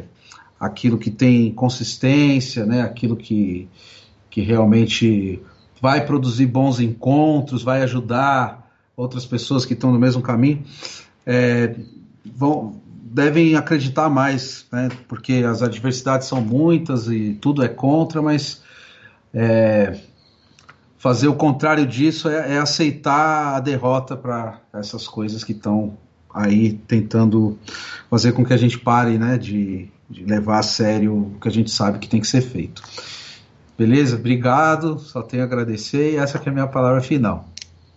aquilo que tem consistência, né? Aquilo que, que realmente vai produzir bons encontros, vai ajudar outras pessoas que estão no mesmo caminho, é, vão, devem acreditar mais, né? porque as adversidades são muitas e tudo é contra, mas é, fazer o contrário disso é, é aceitar a derrota para essas coisas que estão aí tentando fazer com que a gente pare né, de, de levar a sério o que a gente sabe que tem que ser feito. Beleza? Obrigado, só tenho a agradecer e essa é a minha palavra final.